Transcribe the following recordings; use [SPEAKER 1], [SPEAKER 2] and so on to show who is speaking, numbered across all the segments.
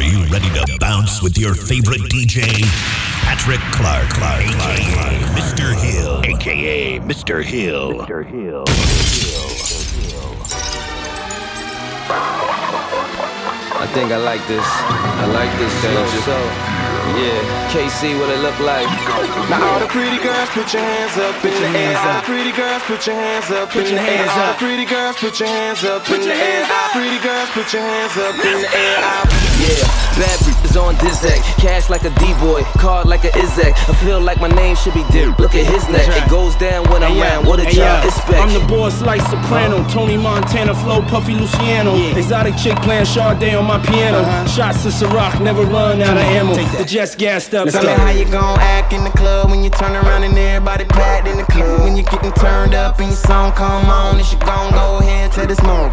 [SPEAKER 1] Are you ready to bounce with your favorite DJ? Patrick Clark, Clark, Clark, Mr. Hill, aka Mr. Hill. Mr. Hill.
[SPEAKER 2] I think I like this. I like this change. So. Yeah, KC, what it look like?
[SPEAKER 3] Now all the pretty girls, put your hands up in the air. All the pretty girls, put your hands up in the air. All the pretty girls, put your hands up in the air. Pretty girls, put your hands up in the air.
[SPEAKER 2] Yeah, bad is on Dizak. Cash like a D-boy, card like a Izak. I feel like my name should be Dip. Look at his neck, it goes down when I'm around. What a job expect.
[SPEAKER 4] I'm the boss like soprano, uh-huh. Tony Montana, flow Puffy Luciano. Exotic chick playing Sade on my piano. Uh-huh. Shots to Ciroc, never run out of ammo. The Jets gassed up.
[SPEAKER 3] Tell me how you gon' act in the club when you turn around and everybody packed in the club. When you getting turned up and your song come on, and you gon' go ahead to this smoke.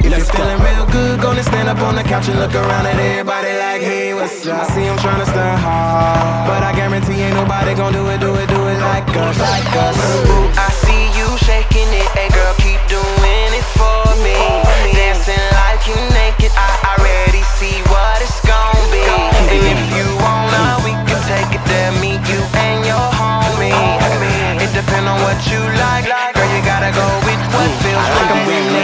[SPEAKER 3] If you're feeling real good, gonna stand up on the couch and look around at everybody like, hey, what's up? I see I'm trying to stir hard, but I guarantee ain't nobody gon' do it, do it, do it like us, like us.
[SPEAKER 5] Ooh, I see you shaking it, hey girl, keep doing it for me. Dancing like you naked, I already see what it's gon' be. And if you wanna, we can take it there, meet you and your homie. It depends on what you like, Like girl, you gotta go with what feels
[SPEAKER 3] I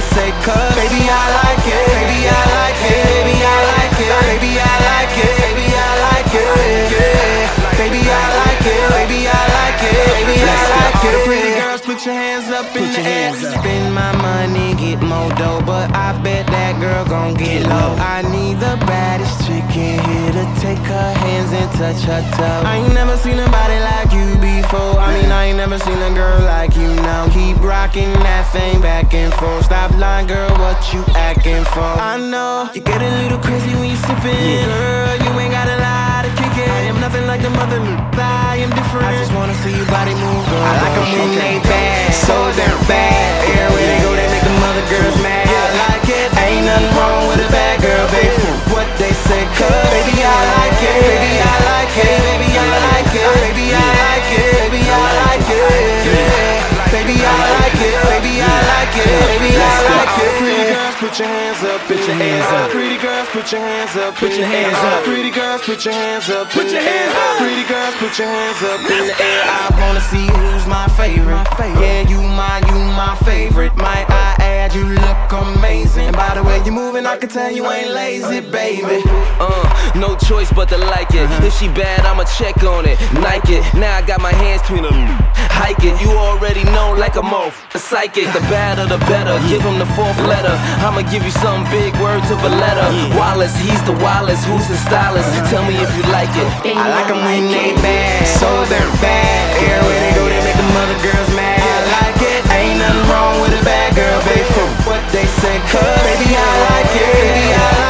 [SPEAKER 3] say, cause baby I like it, baby I like it, put your hands up put in the air. Spend my money, get more dough, but I bet that girl gon' get low. I need the baddest chick in here to take her hands and touch her toe. I ain't never seen nobody like you before. I mean, I ain't never seen a girl like you now. Keep rocking that thing back and forth. Stop lying, girl, what you acting for? I know you get a little crazy when you sippin'. Girl, you ain't got a I am nothing like the mother. I am different. I just wanna see your body move, girl. I like 'em when they bad, so damn bad. Everywhere they go, they make the mother girls mad. I like it, ain't nothing wrong with a bad girl, baby. What they say, cause baby I like it, baby I like it, baby I like it, baby I like it, baby I like it. Baby I like it, baby I like it, baby I like it. Put your hands up, put your hands up. Pretty girls, put your hands up, put your hands up. Pretty girls, put your hands up, put your hands up. Pretty girls, put your hands up in the air. I wanna see who's my favorite. Yeah, you my, you my favorite. Might I add, you look amazing. And by the way you moving, I can tell you ain't lazy, baby.
[SPEAKER 2] Uh, no choice but to like it. If she bad, I'ma check on it. Nike it. Now I got my hands between them. Hike it. You already know like a mo. A psychic. The badder, the better. Give him the fourth letter. I'ma give you some big words of a letter. Wallace, he's the Wallace. Who's the stylist? Uh-huh. Tell me if you like it.
[SPEAKER 3] I like 'em when they bad, so they're bad. Everywhere they go, they make the mother girls mad. I like it, ain't nothing wrong with a bad girl, baby. From what they say, cause baby I like it, baby I like it,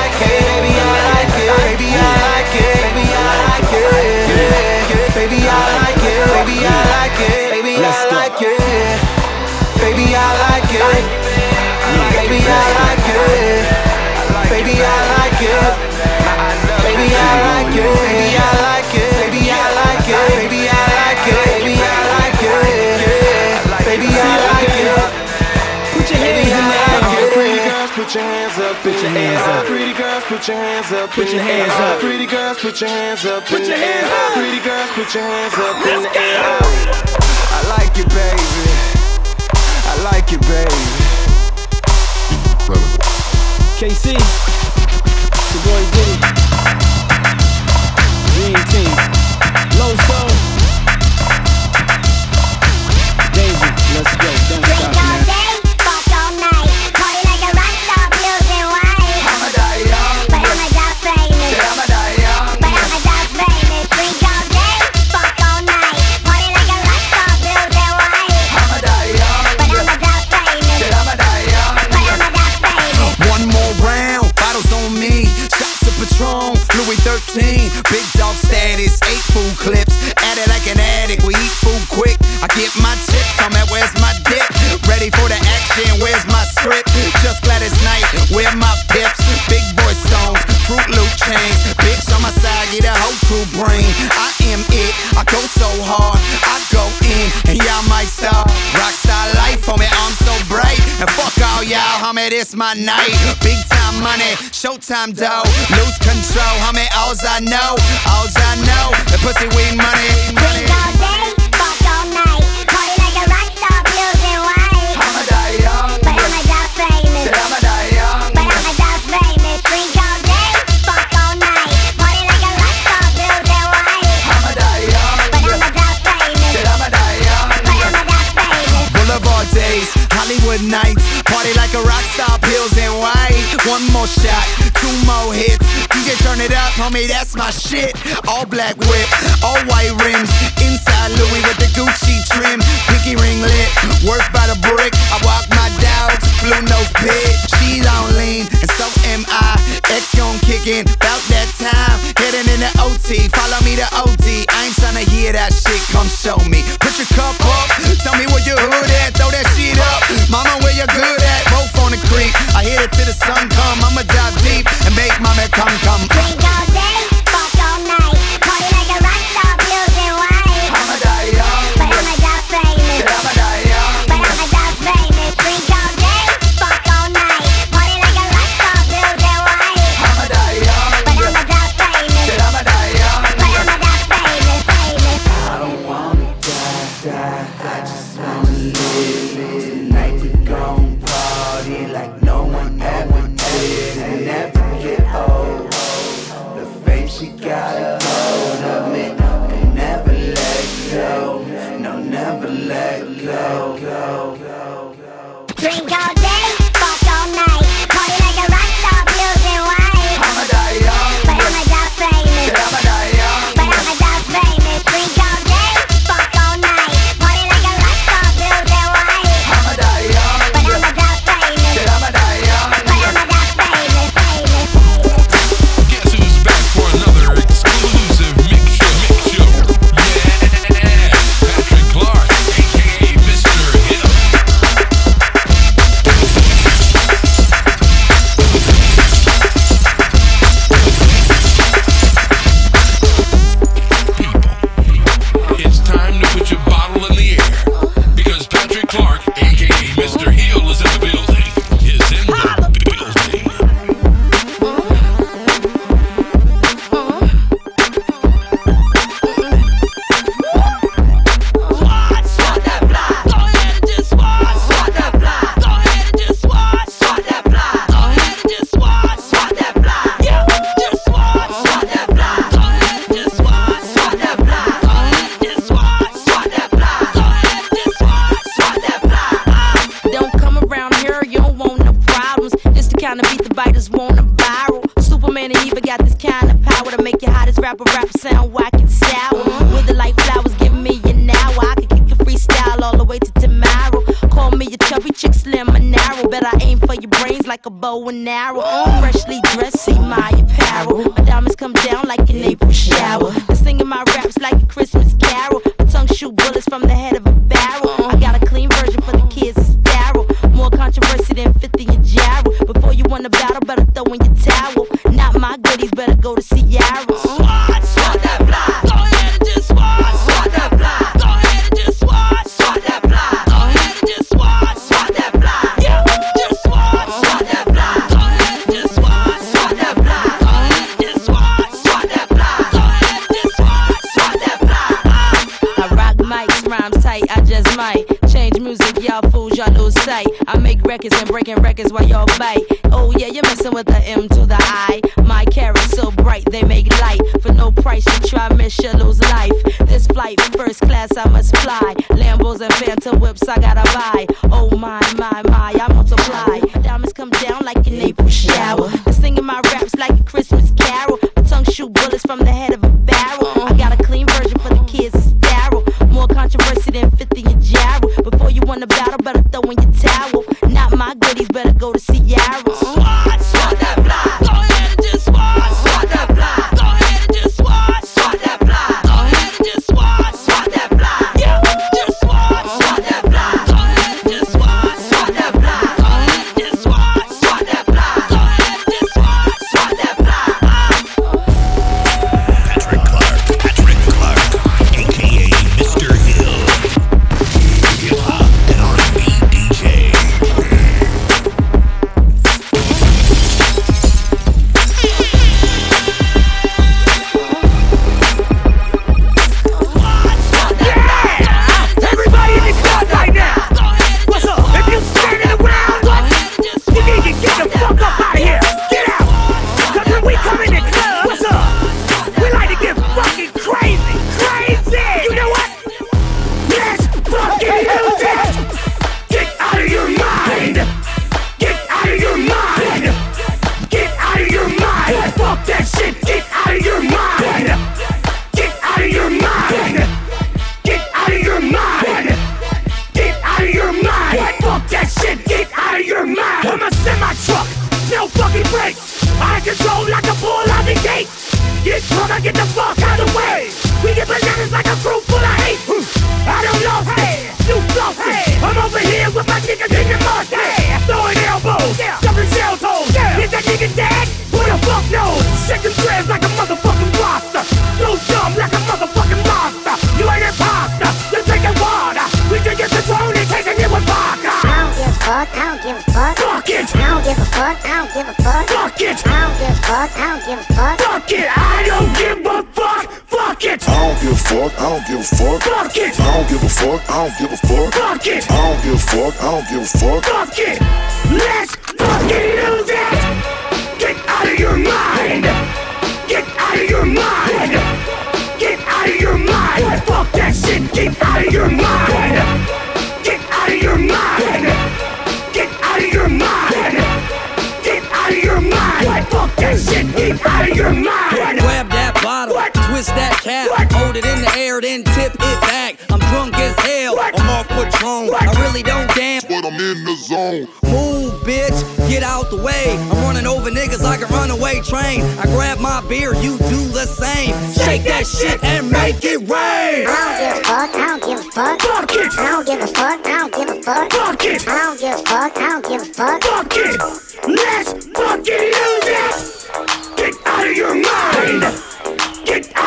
[SPEAKER 3] your hands up. Pretty girls, put your hands up. Put your hands up. Pretty girls, put your hands up. Put your hands up. Pretty girls, put your hands up in the air. I like it, baby. I like it, baby.
[SPEAKER 4] KC, your boy Diddy. Dream Team.
[SPEAKER 6] It's my night. Big time money, showtime dough. Lose control, homie, all's I know, all's I know. The pussy we money.
[SPEAKER 7] Drink all day, fuck all night. Party like a rock star, white.
[SPEAKER 6] I'ma
[SPEAKER 7] but I'ma famous.
[SPEAKER 6] I'ma
[SPEAKER 7] but I'ma famous. Drink all day, fuck all night. Party like a rock star, white.
[SPEAKER 6] I'ma
[SPEAKER 7] but I'ma famous.
[SPEAKER 6] I'ma
[SPEAKER 7] but I'ma famous.
[SPEAKER 6] Boulevard days, Hollywood nights body like a rock star, pills and white. One more shot, two more hits. DJ turn it up, homie, that's my shit. All black whip, all white rims. Inside Louis with the Gucci trim. Pinky ring lit, worth by the brick. I walk my dogs, blue nose pig. She's on lean, and so am I. X gon' kick in, bout that time. Heading in the OT, follow me to OT. I ain't tryna hear that shit, come show me. Put your cup up, tell me where your hood at, throw that shit up. Mama, where you good at? fat on the creek. I hit it till the sun come. I'ma dive deep and make
[SPEAKER 8] my man come come.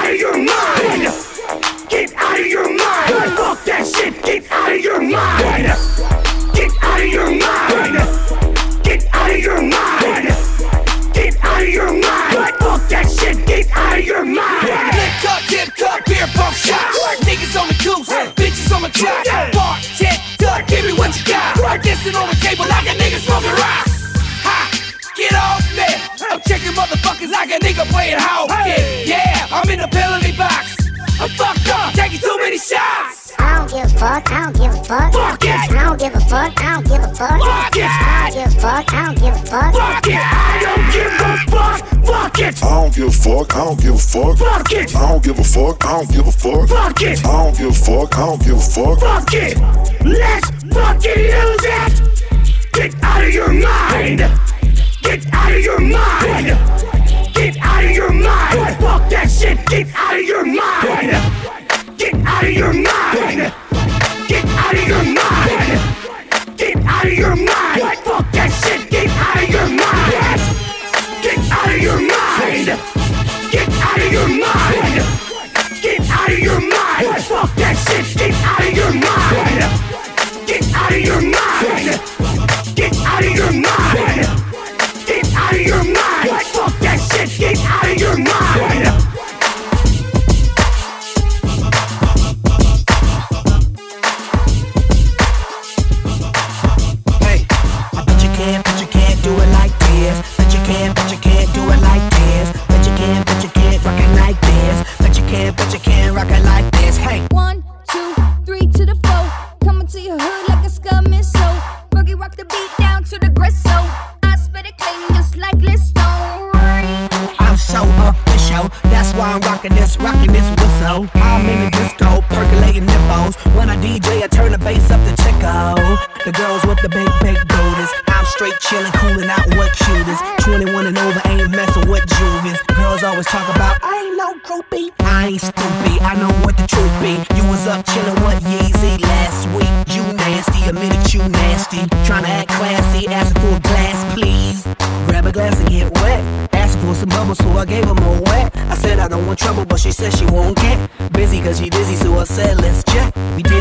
[SPEAKER 9] Out of your mind! Get out of your mind! Fuck that shit! Get out of your mind! Get out of your mind! Get out of your mind! Get out of your mind! Fuck that shit! Get out of your mind!
[SPEAKER 10] Lip cup, tip cup, beer pump shots. Niggas on the goose, bitches on my track. Bar, tit, duck, give me what you got. Dancing on the table like a nigga smoking rocks. Checking motherfuckers like a nigga playing hockey. Yeah, I'm in the penalty box. I'm fucked up, taking too many shots.
[SPEAKER 7] I don't give a fuck, I don't give a fuck.
[SPEAKER 9] Fuck it!
[SPEAKER 7] I don't give a fuck, I don't give a fuck.
[SPEAKER 9] Fuck it!
[SPEAKER 7] I don't give a fuck, I don't give a fuck.
[SPEAKER 9] Fuck it! I don't give a fuck! Fuck it!
[SPEAKER 11] I don't give a fuck, I don't give a fuck.
[SPEAKER 9] Fuck it!
[SPEAKER 11] I don't give a fuck, I don't give a fuck.
[SPEAKER 9] Fuck it!
[SPEAKER 11] I don't give a fuck, I don't give a fuck.
[SPEAKER 9] Fuck it! Let's fucking lose it! Get out of your mind! Get out of your mind! Get out of your mind! Fuck that shit! Get out of your mind! Get out of your mind! Get out of your mind! Get out of your mind! Fuck that shit! Get out of your mind! Get out of your mind! Get out of your mind! Get out of your mind! Fuck that shit! Get out of your mind! Get out of your mind! Get out of your mind! Your
[SPEAKER 12] hood like a scum so. Boogie rock the beat down to the. I spit it clean just like Listone.
[SPEAKER 13] I'm so official. That's why I'm rocking this, rocking this whistle. I'm in the disco, percolating nipples. When I DJ, I turn the bass up to Chico. The girls with the big, big booties. Straight chillin', coolin' out with cuties. 21 and over, ain't messin' with juvies. Girls always talk about, I ain't no groupie. I ain't stupid, I know what the truth be. You was up chillin' with Yeezy last week. You nasty, admitted you nasty. Tryna act classy, asking for a glass, please. Grab a glass and get wet. Asked for some bubbles, so I gave her more wet. I said I don't want trouble, but she said she won't get busy, cause she dizzy, so I said let's check. We did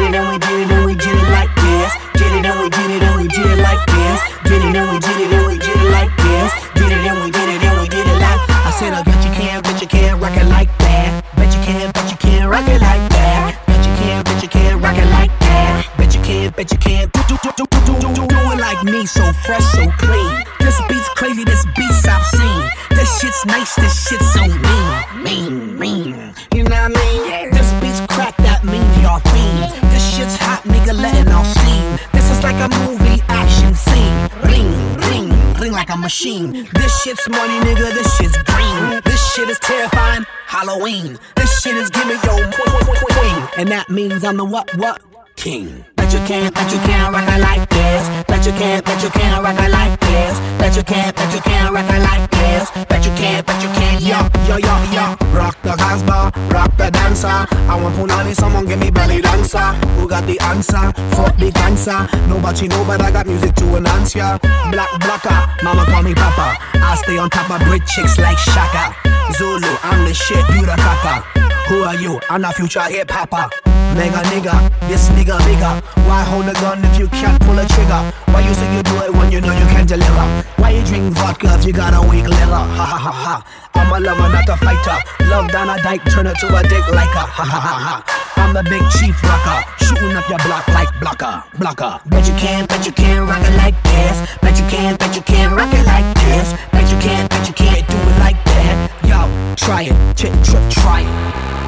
[SPEAKER 13] money, nigga, this shit's green. This shit is terrifying. Halloween. This shit is gimme your queen. And that means I'm the what, what? King. Bet
[SPEAKER 14] you can't, bet you can't rock it like this. Bet you can't, bet you can't rock it like this. Bet you can't, bet you can't rock it like this. Bet you can't, bet you can't, yo, yo, yo, yo. Rock the Casbah, rock the dancer. I want punani, someone give me belly dancer. Who got the answer? Fuck the cancer. Nobody know, but I got music to announce ya. Black blocker, mama call me papa. I stay on top of brick chicks like Shaka. Zulu, I'm the shit, you the caca. Who are you? I'm the future hip hopper. Mega nigga, this nigga bigger. Why hold a gun if you can't pull a trigger? Why you say you do it when you know you can't deliver? Why you drink vodka if you got a weak liver? Ha ha ha ha. I'm a lover, not a fighter. Love down a dyke, turn it to a dick like a ha ha ha ha. I'm the big chief rocker, shooting up your block like blocker, blocker. Bet you can't, bet you can't rock it like this. Bet you can't, bet you can't rock it like this. Bet you can't, bet you can't do it like that. Yo, try it, ch- tr- try it.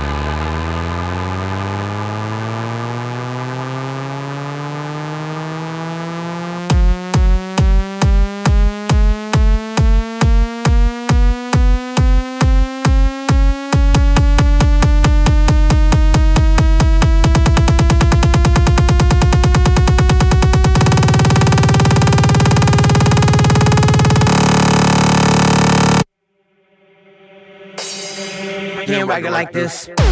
[SPEAKER 14] acting like this.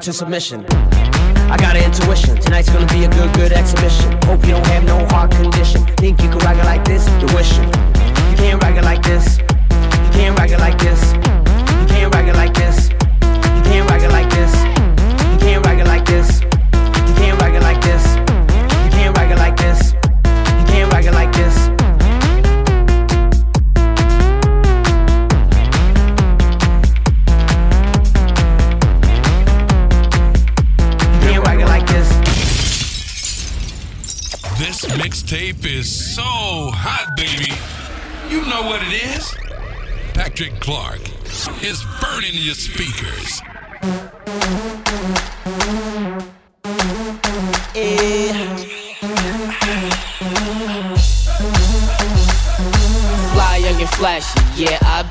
[SPEAKER 14] Knock 'em out to submission. I got an intuition. Tonight's gonna be a good, good exhibition. Hope you don't have no heart condition. Think you can rock it like this? You're wishing. You can't rock it like this. You can't rock it like this. You can't rock it like this. You can't rock it like this.
[SPEAKER 15] Is so hot, baby. You know what it is. Patrick Clark is burning your speakers.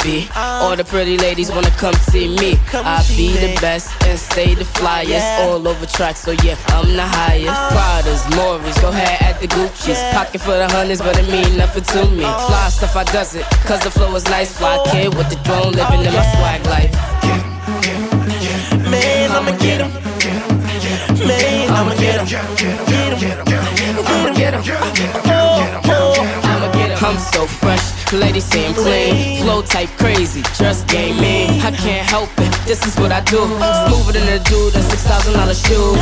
[SPEAKER 16] Yeah, All the pretty ladies wanna come see me. I be the best and stay the flyest. All over tracks, so yeah, I'm the highest. Oh. Pradas, Maury's, go ahead at the Gucci's. Pocket for the hundreds, but it mean nothing to me. Oh. Fly stuff, I does it, cause the flow is nice. Fly oh. kid with the drone, living in my swag life.
[SPEAKER 17] Man, I'ma get him. Man, I'ma get him. Get him. I'ma get him.
[SPEAKER 16] I'ma get 'em. I'm so fresh, ladies say I'm clean. Flow type crazy, just game me. I can't help it, this is what I do. Smoother than a dude in six thousand dollar shoes.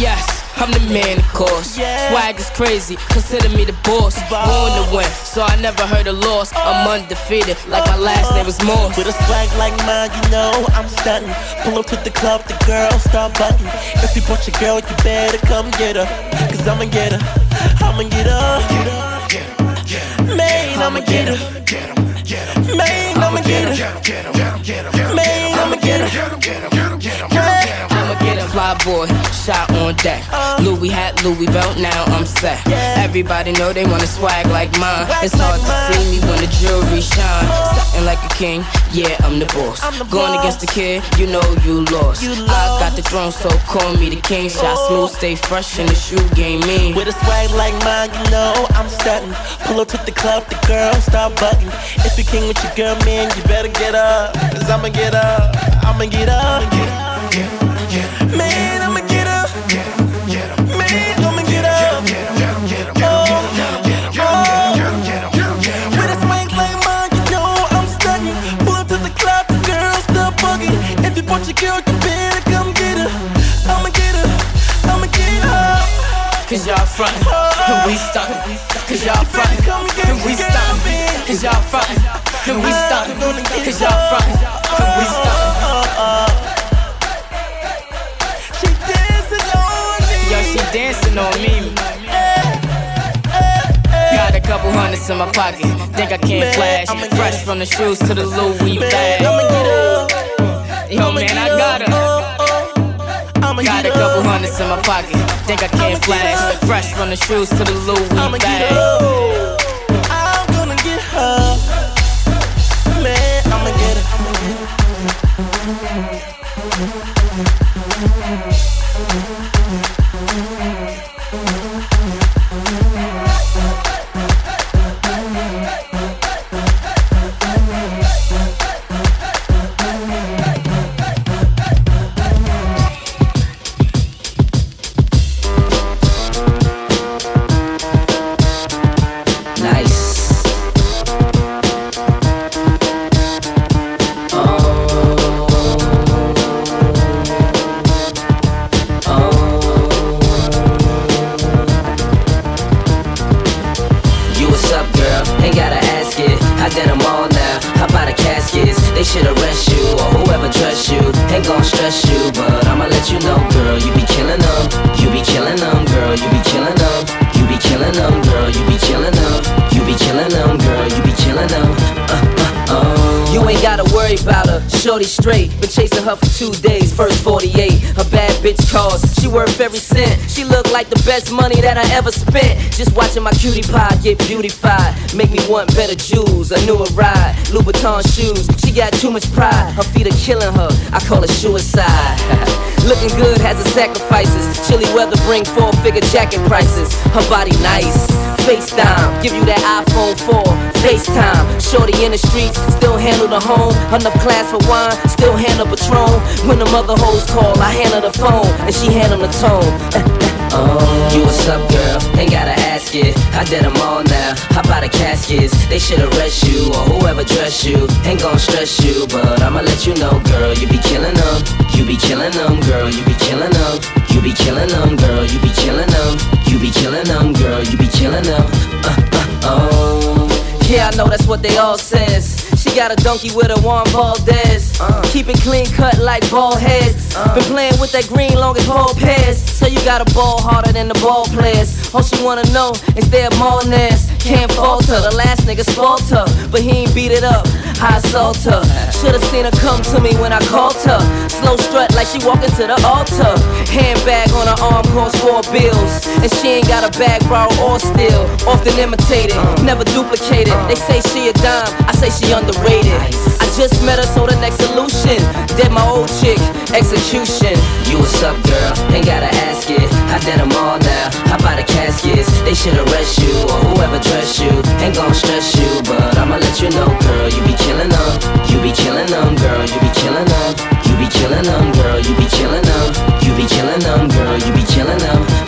[SPEAKER 16] Yes, I'm the man, of course. Swag is crazy, consider me the boss. Born to win, so I never heard a loss. I'm undefeated, like my last name was Morse.
[SPEAKER 17] With a swag like mine, you know I'm stunting. Pull up to the club, the girls start bucking. If you brought your girl, you better come get her. Cause I'ma get her. I'ma get her. Man, I'ma get her. Man, I'ma get her. Man, I'ma get her.
[SPEAKER 16] I'ma get him. Fly Fly boy, shot on deck. Uh. Louis hat, Louis belt, now I'm set. Everybody know they wanna swag like mine. It's hard to see me when the jewelry shine. Uh. Something like a king, yeah, I'm the boss. Going against the kid, you know you lost. I got the throne, so call me the king. Shot oh. smooth, stay fresh in the shoe game, mean.
[SPEAKER 17] With a swag like mine, you know I'm stunting. Pull up to the club, the girls start butting. If you king with your girl, man, you better get up. Cause I'ma get up, I'ma get up. Man, I'ma get up. Man, I'ma get up. Oh, oh. With a swag like mine, you know I'm stunting. Pull up to the club, the girls start bugging. If you want your girl, you better come get her. I'ma get her, I'ma get her.
[SPEAKER 16] Cause y'all front, oh. and we stuck. Cause y'all front, and we stuck. Uh, Cause y'all front, and we stuck. Cause y'all front, on me. Got a couple hundreds in my pocket. Think I can't flash. Fresh from the shoes to the Louis bag. Yo, man, I got her. Got a couple hundreds in my pocket. Think I can't flash. Fresh from the shoes to the Louis bag.
[SPEAKER 17] I'm gonna get her. Man, I'ma get her.
[SPEAKER 2] Every cent. She look like the best money that I ever spent. Just watching my cutie pie get beautified. Make me want better jewels. A newer ride. Louboutin shoes. Got too much pride. Her feet are killing her. I call it suicide. Looking good has its sacrifices. Chilly weather bring four figure jacket prices. Her body nice. FaceTime, give you that iPhone 4. FaceTime, shorty in the streets, still handle the home. Enough class for wine, still handle Patron. When the mother hoes call, I handle the phone, and she handle the tone. Oh, you what's up, girl? Ain't gotta ask it. I did them all now. How about the caskets? They should arrest you or whoever dressed you. Ain't gon' stress you, but I'ma let you know, girl. You be killing them. You be killing them, girl. You be killing them. You be killing them, girl. You be killing them. You be killing them, girl. You be killing them. Uh, uh, oh. Yeah, I know that's what they all says. She got a donkey with a Juan Valdez. Keep it clean cut like ball heads. Been playing with that green long as ball pairs. So you got a ball harder than the ball players. All she wanna know is their malness. Can't falter. The last nigga her, but he ain't beat it up. I assault her. Should've seen her come to me when I called her. Slow strut like she walking to the altar. Handbag on her arm costs four bills. And she ain't got a bag borrow or steal. Often imitated, never duplicated. They say she a dime, I say she underrated. I just met her, so the next solution. Dead my old chick, execution. You what's up, girl? Ain't gotta ask it. I did them all now. How about the caskets? They should arrest you or whoever dressed you. Ain't gon' stress you, but I'ma let you know, girl. You be killing them. You be killing them, girl. You be killing them. You be killing them, girl. You be killing them. You be killing them, girl. You be killing them.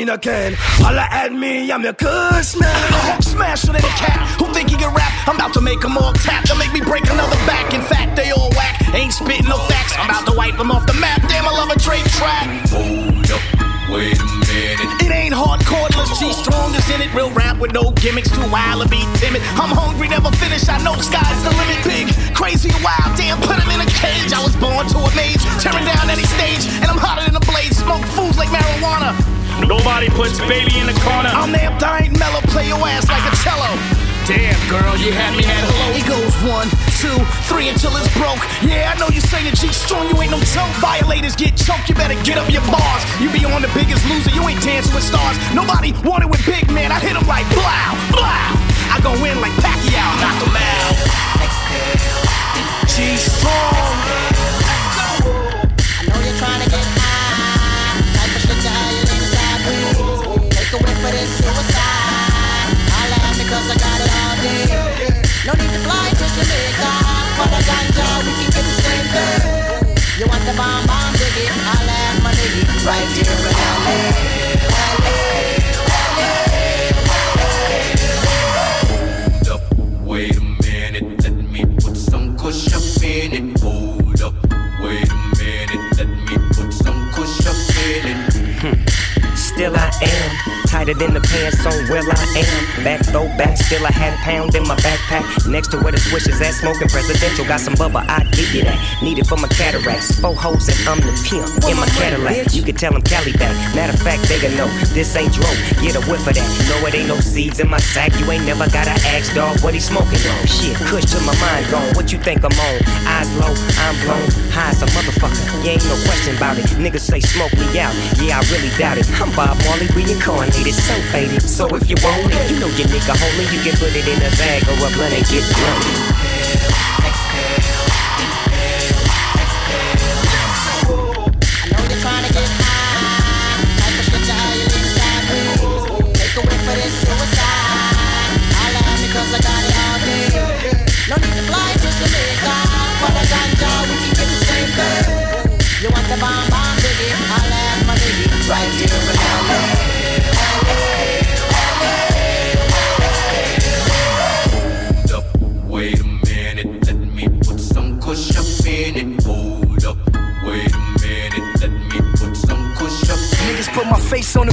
[SPEAKER 18] Come in again, holla at me, I'm your kush man.
[SPEAKER 19] Smash it in a cat who think he can rap. I'm about to make them all tap to make me break another back. In fact, they all whack. Ain't spitting no facts. I'm about to wipe them off the map. Damn, I love a trade track.
[SPEAKER 15] Hold up, wait a minute.
[SPEAKER 19] It ain't hardcore, let's G strong is in it. Real rap with no gimmicks, too wild to be timid. I'm hungry, never finish. I know sky's the limit. Big, crazy, wild. Damn, put him in a cage. I was born to a maze, tearing down any stage, and I'm hotter than a blaze. Smoke fools like marijuana.
[SPEAKER 4] Nobody puts baby in the corner.
[SPEAKER 19] I'm I ain't mellow. Play your ass like a cello.
[SPEAKER 4] Damn, girl, you had me at hello.
[SPEAKER 19] It goes one, two, three until it's broke. Yeah, I know you say the G strong, you ain't no joke. Violators get choked, you better get up your bars. You be on the biggest loser, you ain't dancing with stars. Nobody wanted with big man, I hit him like blow, blow. I go in like Pacquiao, knock him out. G strong.
[SPEAKER 14] Jamaica. For the ganja, we. You want the bomb bomb diggy? I laugh my nigga right here in LA.
[SPEAKER 15] Hold up, wait a minute. Let me put some kush up in it. Hold up, wait a minute. Let me put some kush up in it.
[SPEAKER 20] Still I am tighter than the pants on where I am. Back throw back, still I had a pound in my backpack. Next to where the swish is at, smoking presidential. Got some bubba, I give you that. Need it for my cataracts. Four hoes and I'm the pimp in my Cadillac. You can tell them Cali back. Matter of fact, they gon' know this ain't dro. Get a whiff of that. No, it ain't no seeds in my sack. You ain't never gotta ask dog what he smoking on. Shit, kush to my mind gone. What you think I'm on? Eyes low, I'm blown. High as a motherfucker. You ain't no question about it. Niggas say smoke me out. Yeah, I really doubt it. I'm Bob Marley reincarnated, so faded. So if you want it, you know your nigga homie. You can put it in a bag or a blunt and get blown.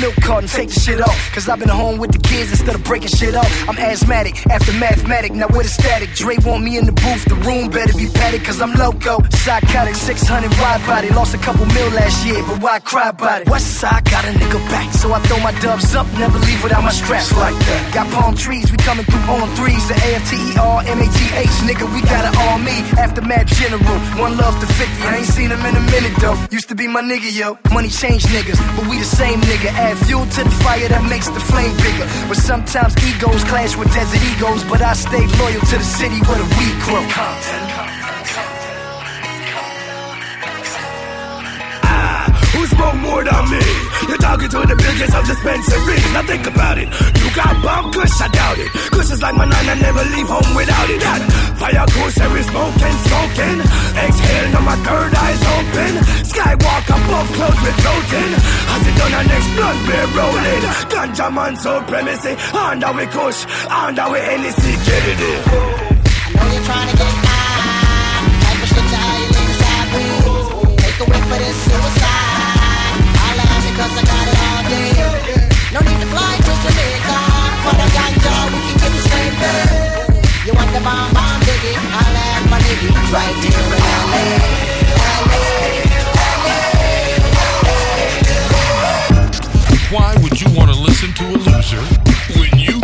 [SPEAKER 18] milk cart and take the shit off. Cause I've been home with the kids instead of breaking shit off. I'm asthmatic after mathematic, now with a static. Dre want me in the booth, the room better be padded cause I'm loco. Psychotic, 600 wide body. Lost a couple mil last year, but why cry about it? West side got a nigga back, so I throw my dubs up, never leave without my straps like that. Got palm trees, we coming through on threes. The A-F-T-E-R, M-A-T-H, nigga, we got it all me. Aftermath general, one love to 50. I ain't seen him in a minute though. Used to be my nigga, yo. Money changed niggas, but we the same nigga. Add fuel to the fire that makes the flame bigger. But sometimes egos clash with desert egos. But I stayed loyal to the city where the weed grow.
[SPEAKER 9] Smoke more than me? You're talking to the biggest of dispensary. Now think about it. You got bomb kush, I doubt it. Kush is like my nana, never leave home without it. That fire every smoking, smoking. Exhale, now my third eye's open. Skywalk above clouds with floating. As it done, our next blunt beer rolling. Ganja man supremacy. Under we kush, under we NEC, get it in.
[SPEAKER 14] I know you're trying to get high. Type of shit how you inside me. Take a whip for this suicide. Because I got it all day. No need to fly to Jamaica. For the ganja, we can get the same thing. You want the bomb bomb diggy? I laugh my nigga right here in LA.
[SPEAKER 15] Why would you want to listen to a loser when you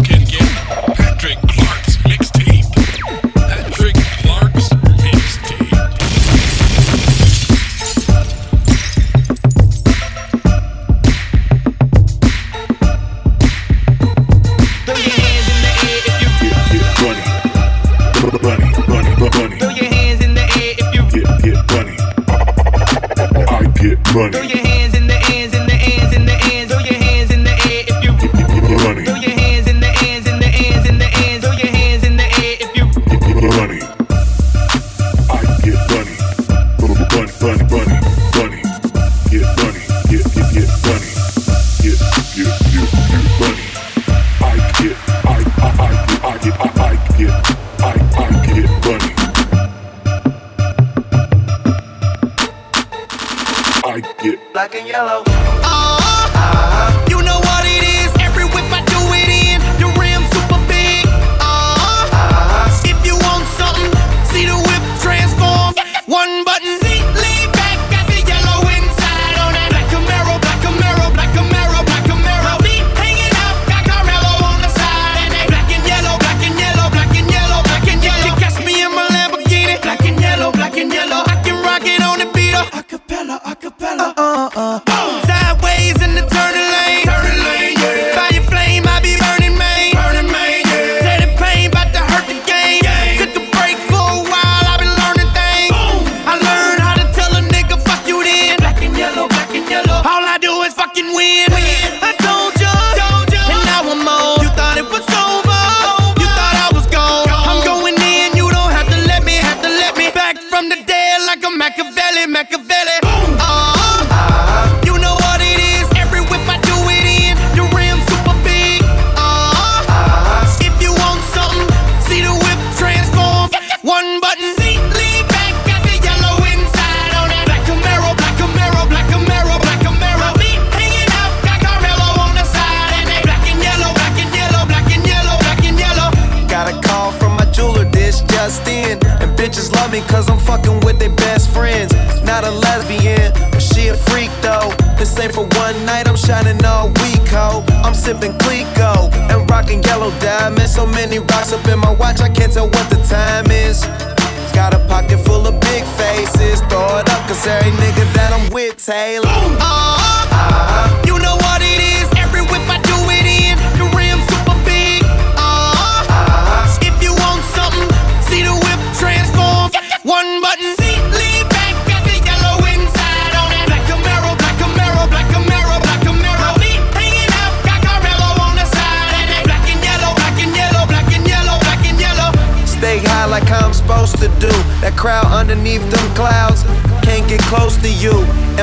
[SPEAKER 21] that I'm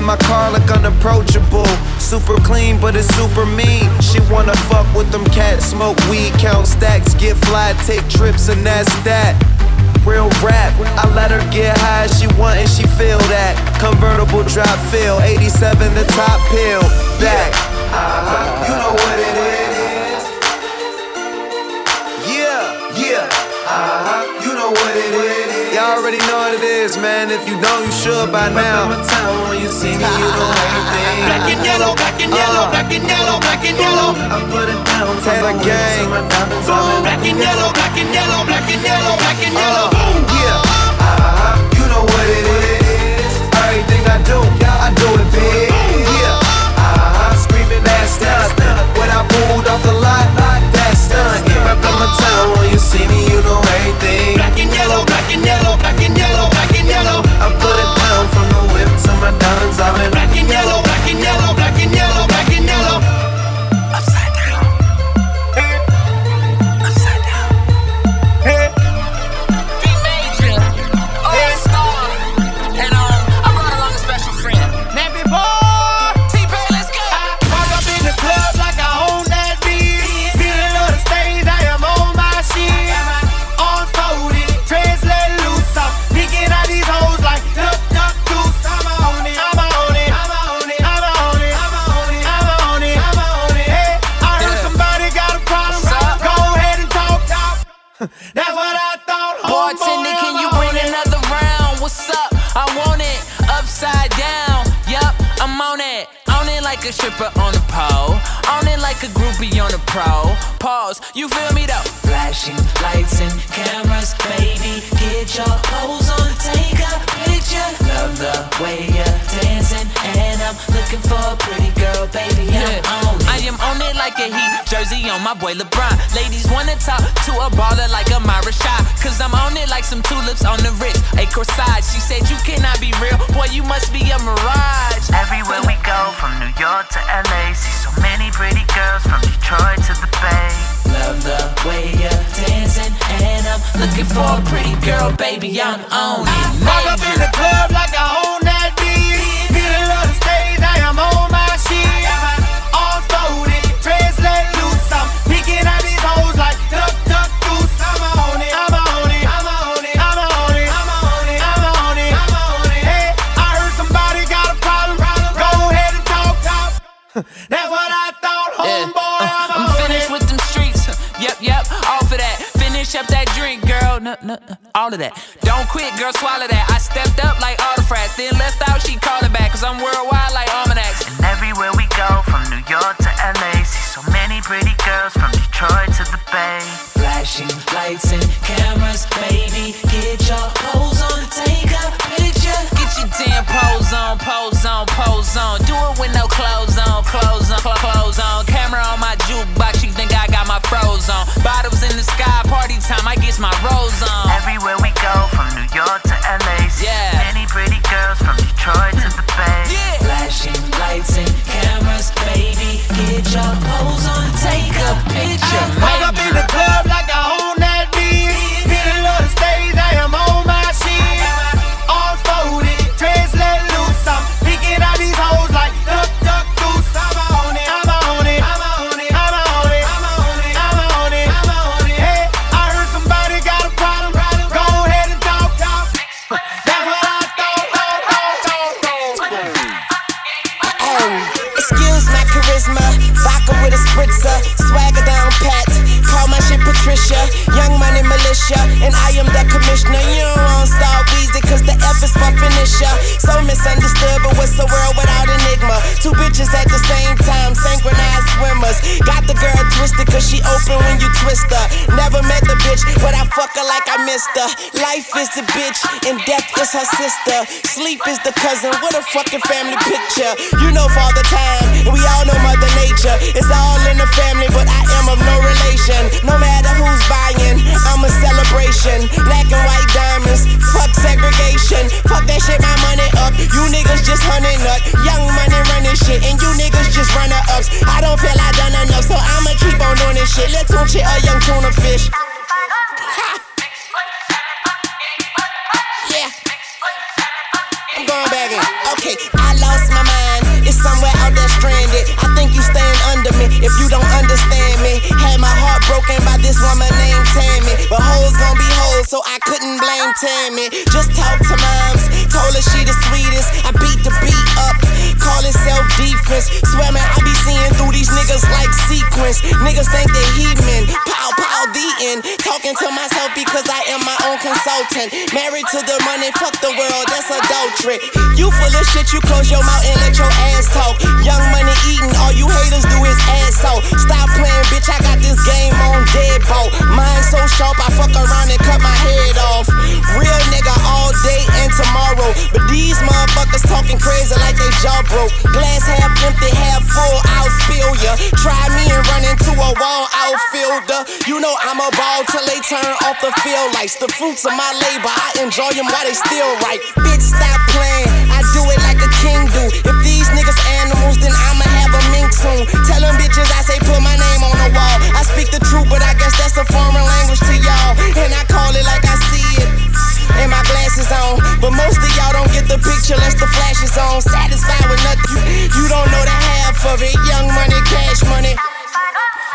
[SPEAKER 21] And
[SPEAKER 22] my car look unapproachable. Super clean, but it's super mean. She wanna fuck with them cats, smoke weed, count stacks, get fly, take trips, and that's that. Real rap, I let her get high she want and she feel that. Convertible drop feel, 87 the top pill. Back, uh-huh. you know what it is. Yeah, yeah, uh-huh. You know what it is. Y'all already know what it is, man. If you don't, you should by now. when you see me, you know everything.
[SPEAKER 21] Black and yellow, black and yellow, black and yellow, black and yellow.
[SPEAKER 22] I put it down, Taylor gang.
[SPEAKER 21] Black and yellow, black and yellow, black and yellow, black and yellow.
[SPEAKER 22] Yeah, uh-huh. You know what it is. Everything I do, I do it big. Yeah, uh-huh. Screaming that stunt. When I pulled off the lot, that stunt. Yeah, on my town when you see me, you know everything.
[SPEAKER 21] Black and yellow, black and yellow, black and yellow, and yellow.
[SPEAKER 22] I put it down from the whip to my diamonds. I've been
[SPEAKER 21] and yellow, and yellow, a
[SPEAKER 23] stripper on a pole. On it like a groupie on a pro. Pause. You feel me though? Flashing lights and cameras, baby. Get your pose on, take a picture. Love the way you're dancing, and I'm looking for a pretty girl, baby. I'm on am on it like a heat jersey on my boy LeBron. Ladies wanna talk to a baller like a Myra Shah. Cause I'm on it like some tulips on the wrist. A corsage. She said you cannot be real. Boy, you must be a mirage.
[SPEAKER 24] Everywhere we go, from New York to LA, see so many pretty girls from Detroit to the Bay.
[SPEAKER 23] Love the way you're dancing, and I'm looking for a pretty girl, baby. I'm on it.
[SPEAKER 21] Walk up in the club like I own that beat. Middle of the stage, I am on my shit. That's what I thought, homeboy. Yeah. Uh, I'm, I'm finished with them streets. Yep, yep, all for that. Finish up that drink, girl.
[SPEAKER 25] No, no, all of that. Don't quit, girl, swallow that. I stepped up like autofrats. Then left out, she calling back. Cause I'm worldwide like almanacs.
[SPEAKER 26] And everywhere we go, from New York to LA, see so many pretty girls from Detroit to the Bay.
[SPEAKER 25] Flashing lights and cameras, baby. Get your pose on, take a picture. Get your damn pose on, pose pose on. Do it with no clothes on, clothes on, cl- clothes on. Camera on my jukebox, you think I got my froze on. Bottles in the sky, party time, I get my rose on.
[SPEAKER 3] Commissioner. You don't want star Weezy, cause the F is for finisher. So misunderstood, but what's the world without enigma? Two bitches at the same time, synchronized swimmers. Got the girl twisted, cause she open when you twist her. Never met the bitch, but I fuck her like I missed her. Life is the bitch, and death is her sister. Sleep is the cousin, what a fucking family picture. You know Father Time, and we all know Mother Nature. It's all in the family, but I am of no relation. No matter who's buying, I'm a celebration. Black and white diamonds, fuck segregation. Fuck that shit, my money up. You niggas just hunting up. Young money running shit, and you niggas just runner ups. I don't feel I done enough, so I'ma keep on doing this shit. Let's tune shit a young tuna fish. Yeah. I'm going back in. Okay, I lost my mind. It's somewhere out there stranded. I think you staying under me if you don't understand me. Had my heart broken by this woman named Tammy. But hoes gon' be hoes, so I couldn't blame Tammy. Just talk to moms. Told her she the sweetest. I beat the beat up. Call it self defense. Swear man, I be seeing through these niggas like sequence. Niggas think they heathen. Pow, pow, the end. Talking to myself because I am my own consultant. Married to the money, fuck the world, that's adultery. You full of shit, you close your mouth and let your ass talk. Young money eating, all you haters do is ass so. Stop playing, bitch, I got this game on deadbolt. Mine so sharp, I fuck around and cut my head off. Real nigga all day and tomorrow. But these motherfuckers talking crazy like they jaw broke. Glass half empty, half full, I'll spill ya. Try me and run into a wall outfielder. You know I'm a ball till they turn off the field lights. The fruits of my labor, I enjoy them while they still right. Bitch, stop playing. I do it like a king do. If these niggas animals, then I'ma have a mink soon. Tell them bitches I say put my name on the wall. I speak the truth, but I guess that's a foreign language to y'all. And I call it like I see it. And my glasses on. But most of y'all don't get the picture unless the flash is on. Satisfied with nothing. You don't know the half of it. Young money, cash money.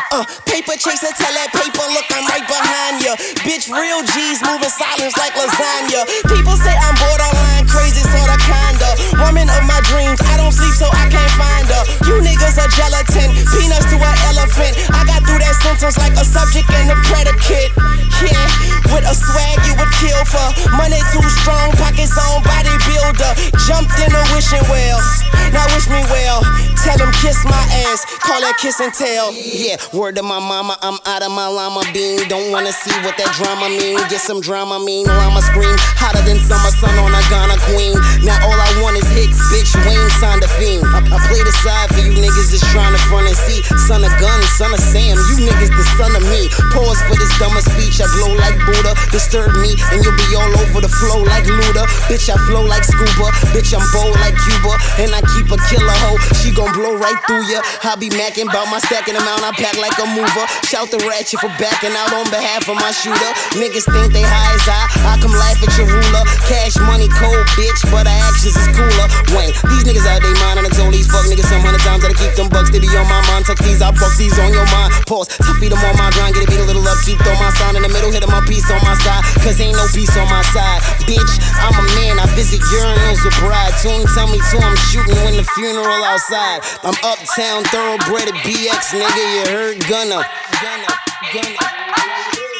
[SPEAKER 3] Uh, paper chaser, tell that paper, look, I'm right behind ya. Bitch, real G's moving silence like lasagna. People say I'm borderline crazy, sorta kinda. Woman of my dreams, I don't sleep so I can't find her. You niggas are gelatin, peanuts to an elephant. I got through that sentence like a subject and a predicate. Yeah, with a swag you would kill for. Money too strong, pockets on bodybuilder. Jumped in a wishing well. Now wish me well. Tell him kiss my ass, call that kiss and tell. Yeah, word to my mama, I'm out of my llama bean. Don't wanna see what that drama mean. Get some drama mean, llama scream. Hotter than summer sun on a Ghana queen. Now all I want is hits, bitch. Wayne signed a fiend. I, I play the side for you niggas that's trying to front and see. Son of gun, son of Sam, you niggas the son of me. Pause for this dumber speech. I glow like Buddha. Disturb me, and you'll be all over the flow like Luda. Bitch, I flow like scuba. Bitch, I'm bold like Cuba. And I keep a killer hoe. She gon' blow right through ya. I be macking about my stacking amount. I pack like a mover. Shout the ratchet for backing out on behalf of my shooter. Niggas think they high as I. I come laugh at your ruler. Cash money cold, bitch, but our actions is cooler. Wayne, these niggas out they mind, and I told these fuck niggas some hundred times that I keep them bucks. They be on my mind. Tuck these, I buck these on your mind. Pause, to feed them on my grind. Get a beat a little up, keep throw my sign in the middle, hit 'em my piece on my side. Cause ain't no peace on my side. Bitch, I'm a man, I visit urinals with bride. Tune tell me to, I'm shooting when the funeral outside. I'm uptown, thoroughbred at BX, nigga, you heard Gunna. Gunna, Gunna.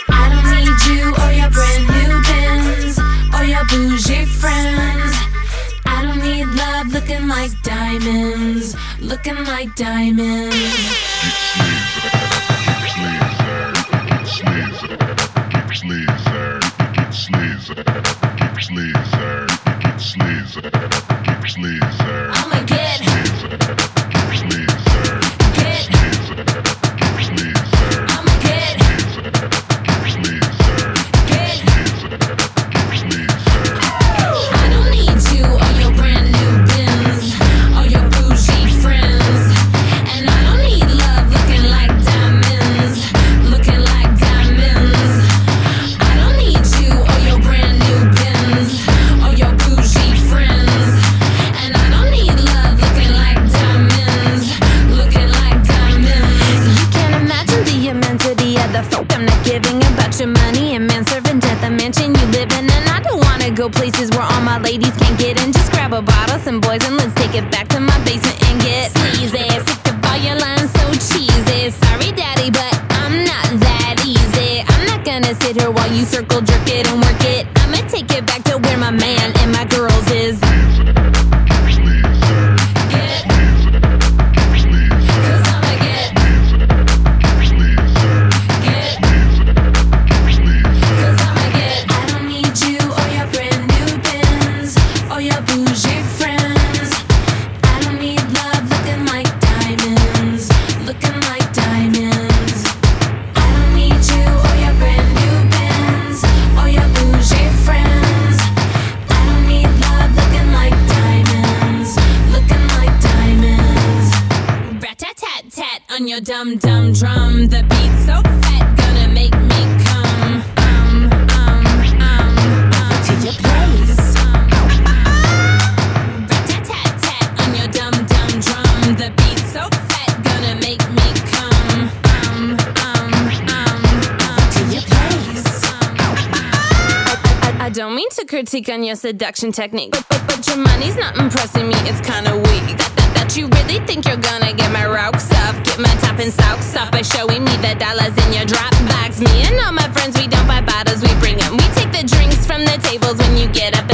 [SPEAKER 27] I don't need you or your brand
[SPEAKER 23] new pins or your bougie friends. I don't need love looking like diamonds, looking like diamonds. I'ma get, critique on your seduction technique, but, but, but your money's not impressing me. It's kinda weak. That, that, that you really think you're gonna get my rocks off, get my top and socks off by showing me the dollars in your drop box. Me and all my friends, we don't buy bottles, we bring them. We take the drinks from the tables when you get up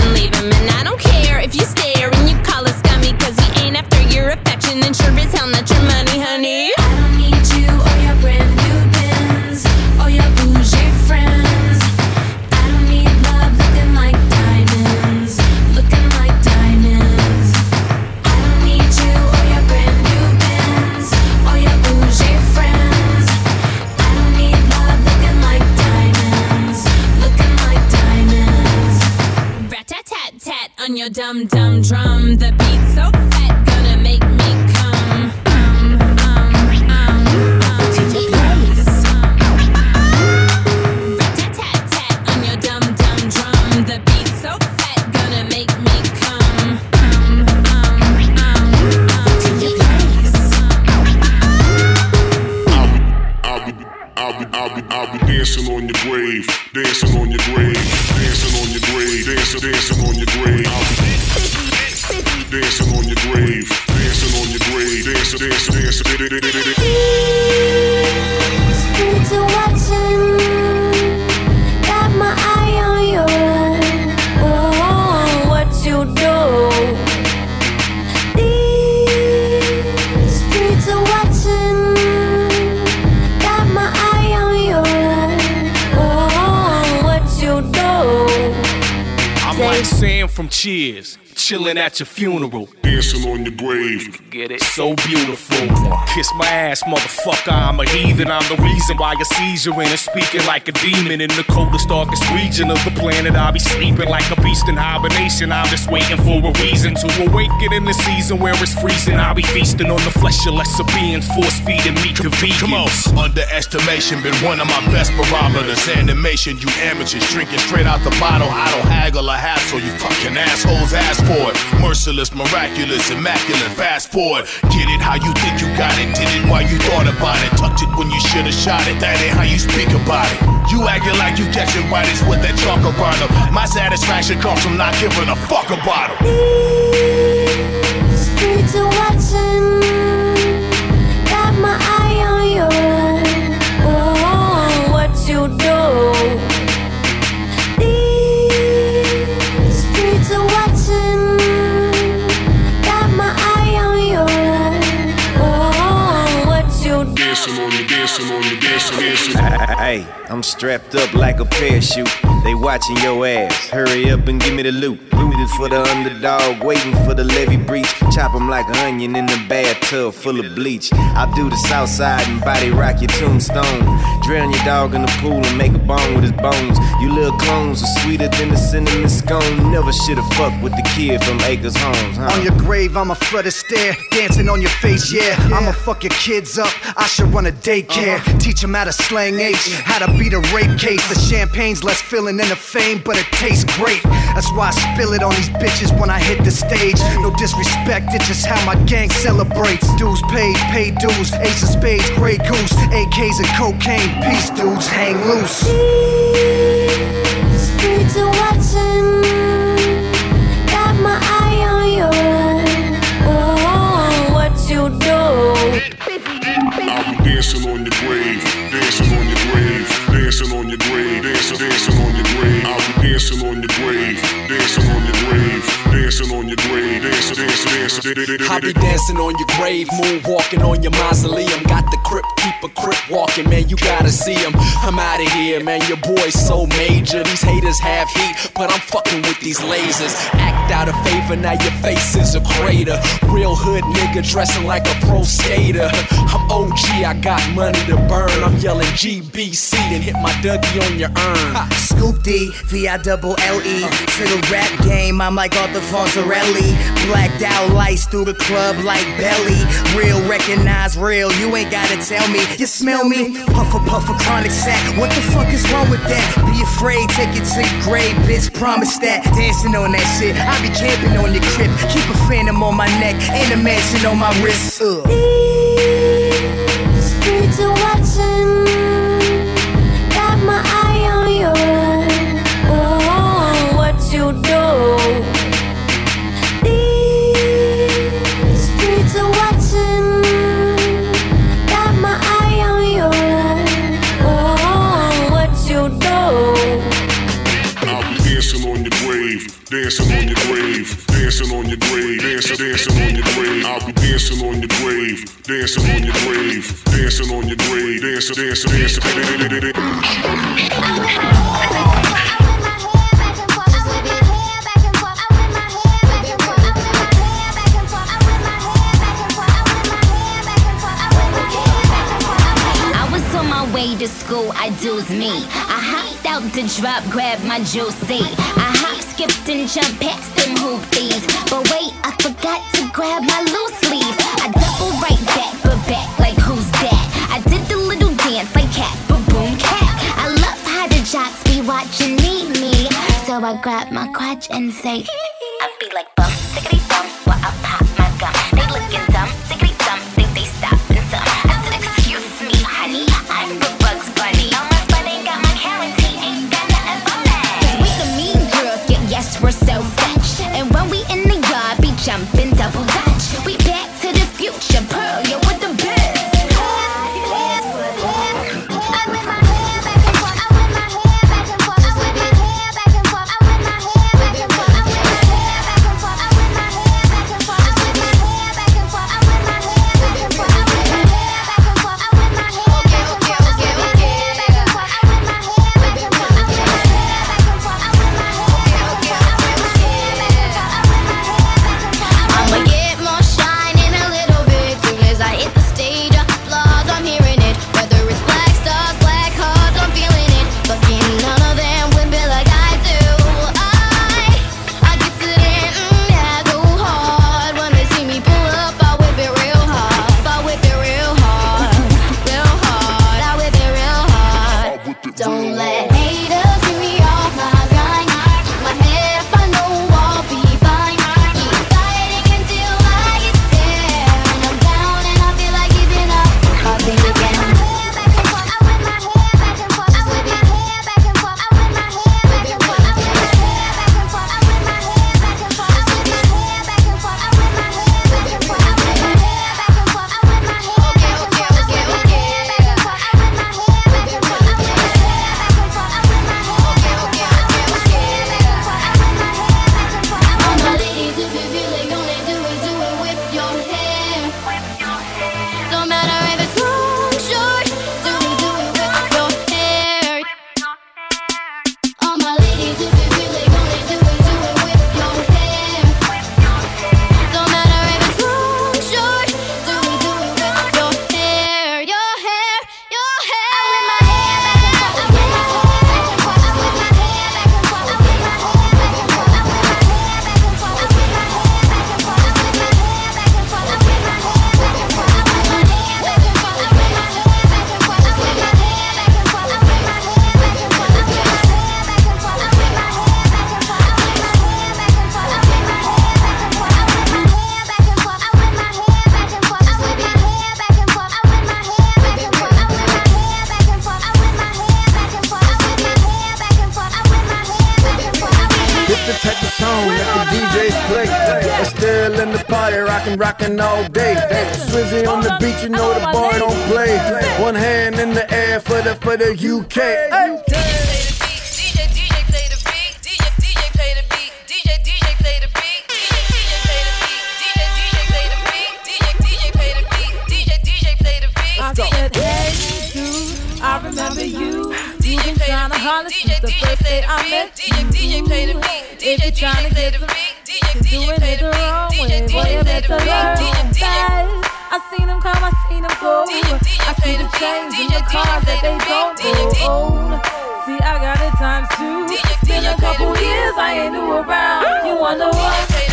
[SPEAKER 4] Sam from Cheers, chilling at your funeral.
[SPEAKER 11] Dancing on your grave.
[SPEAKER 4] Get it? So beautiful. Kiss my ass, motherfucker. I'm a heathen. I'm the reason why you're seizuring and speaking like a demon in the coldest, darkest region of the planet. I'll be sleeping like a beast in hibernation. I'm just waiting for a reason to awaken in the season where it's freezing. I'll be feasting on the flesh of lesser beings, force feeding meat to vegans.
[SPEAKER 27] Come on, underestimation been one of my best barometers. Animation, you amateurs drinking straight out the bottle. I don't haggle or hassle, you fucking assholes ask for Merciless, miraculous, immaculate. Fast forward, get it how you think you got it. Did it while you thought about it. Tucked it when you should have shot it. That ain't how you speak about it. You acting like you catching bodies with that chalk around them. My satisfaction comes from not giving a fuck about them.
[SPEAKER 28] Streets are watching, got my eye on you. Oh, what you do?
[SPEAKER 29] Dancing on your dancing, dancing.
[SPEAKER 30] Hey, I'm strapped up like a parachute. They watching your ass. Hurry up and give me the loot. Rooted for the underdog, waiting for the levy breach. Chop 'em like an onion in the bathtub full of bleach. I do the south side and body rock your tombstone. Drown your dog in the pool and make a bone with his bones. You little clones are sweeter than the cinnamon scone. Never should've fucked with the kid from Acres Homes, huh?
[SPEAKER 18] On your grave, I'ma flood a stare, dancing on your face, yeah. I'ma fuck your kids up, I should run a daycare. Uh-huh. Teach them how to slang H, how to beat a rape case. The champagne's less filling than the fame, but it tastes great. That's why I spill it on these bitches when I hit the stage. No disrespect, it's just how my gang celebrates. Dues paid, paid dues, ace of spades, grey goose, AKs and cocaine. Peace, dudes, hang loose.
[SPEAKER 28] Streets are watching.
[SPEAKER 29] Dancing on your grave, dancing on your grave, dancing on your grave, dancing, dancing on your grave. I'll be dancing on your grave, dancing on your grave, dancing on your grave, dancing, dancing, dancing.
[SPEAKER 31] I'll be dancing on your grave, moonwalking on your mausoleum. Got the crip, keep a crip walking, man. You gotta see him. I'm out of here, man. Your boy's so major. These haters have heat, but I'm fucking with these lasers. Act out of favor, now your face is a crater. Real hood nigga dressing like a pro skater. I'm OG, I got money to burn. I'm yelling GBC, then hit my Dougie on your urn.
[SPEAKER 18] Scoop D, V I double L E. To the rap game, I'm like Arthur Fonzarelli. Blacked out lights through the club like Belly. Real recognize real, you ain't gotta tell me. You smell me? Puffer, puffer, chronic sack. What the fuck is wrong with that? Be afraid, take it to your grave, bitch. Promise that. Dancing on that shit, I be camping on your crib. Keep a phantom on my neck, and a mansion on my wrist. Ugh.
[SPEAKER 28] Streets are watching. Got my eye on you. Oh, what you do?
[SPEAKER 29] Dancing, dancing on your grave. I'll be dancing on your grave, dancing on your grave, dancing on your grave, dancing, dancing, dancing.
[SPEAKER 32] I was on my way to school, I do's me. I hopped out the drop, grabbed my juicy. I hop, skipped, and jumped past them hoopies. But wait, I forgot to grab my loose sleeve. I double right back, but back like who's that? I did the little dance like cat, but boom cat. I love how the jocks be watching me, me. So I grab my crotch and say, I remember you.
[SPEAKER 33] DJ play the beat. DJ DJ play
[SPEAKER 34] the beat. DJ DJ play the beat. DJ DJ play the beat. DJ DJ play the beat. DJ DJ play the
[SPEAKER 35] beat. DJ DJ. I seen them come, I seen them go. DJ DJ play the beat. DJ DJ play the beat. DJ DJ. See, I got DJ, DJ, two. It's been a couple years I ain't new around. You wonder what?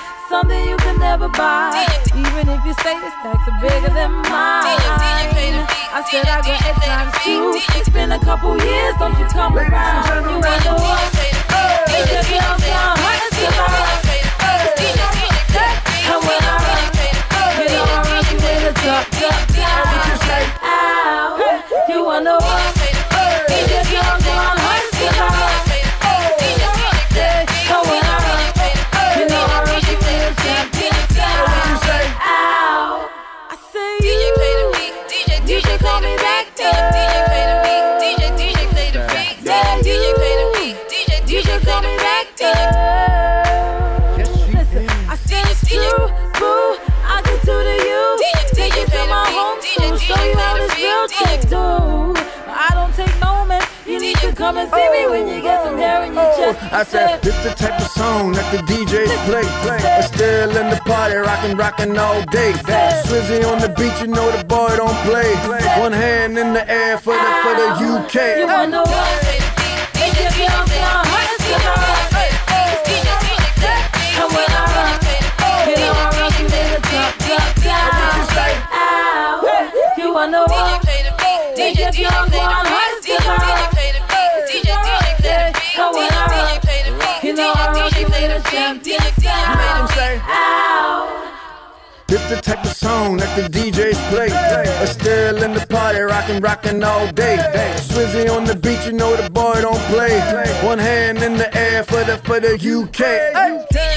[SPEAKER 35] Something you can never buy, even if you say the stacks are bigger mm-hmm. than mine. I said I got it times two. It's been a couple years, don't you come around? You wonder what? If your girls gone, honey, still You come and see me oh, when you get some hair in your oh, chest.
[SPEAKER 34] I said, this the type of song that the DJs play. But still in the party, rockin', rockin' all day. Swizzy on the beat, you know the boy don't play. One hand in the air for the for the UK.
[SPEAKER 35] You what? If your girls gone, honey, still around. It's DJ and when I rock, you know I you in the top, top, top. You wonder what? If your girls gone, honey, still
[SPEAKER 34] This the type of song that the DJs play. But still in the party, rockin', rockin' all day. Swizzy on the beach, you know the boy don't play. One hand in the air for the for the UK.
[SPEAKER 25] DJ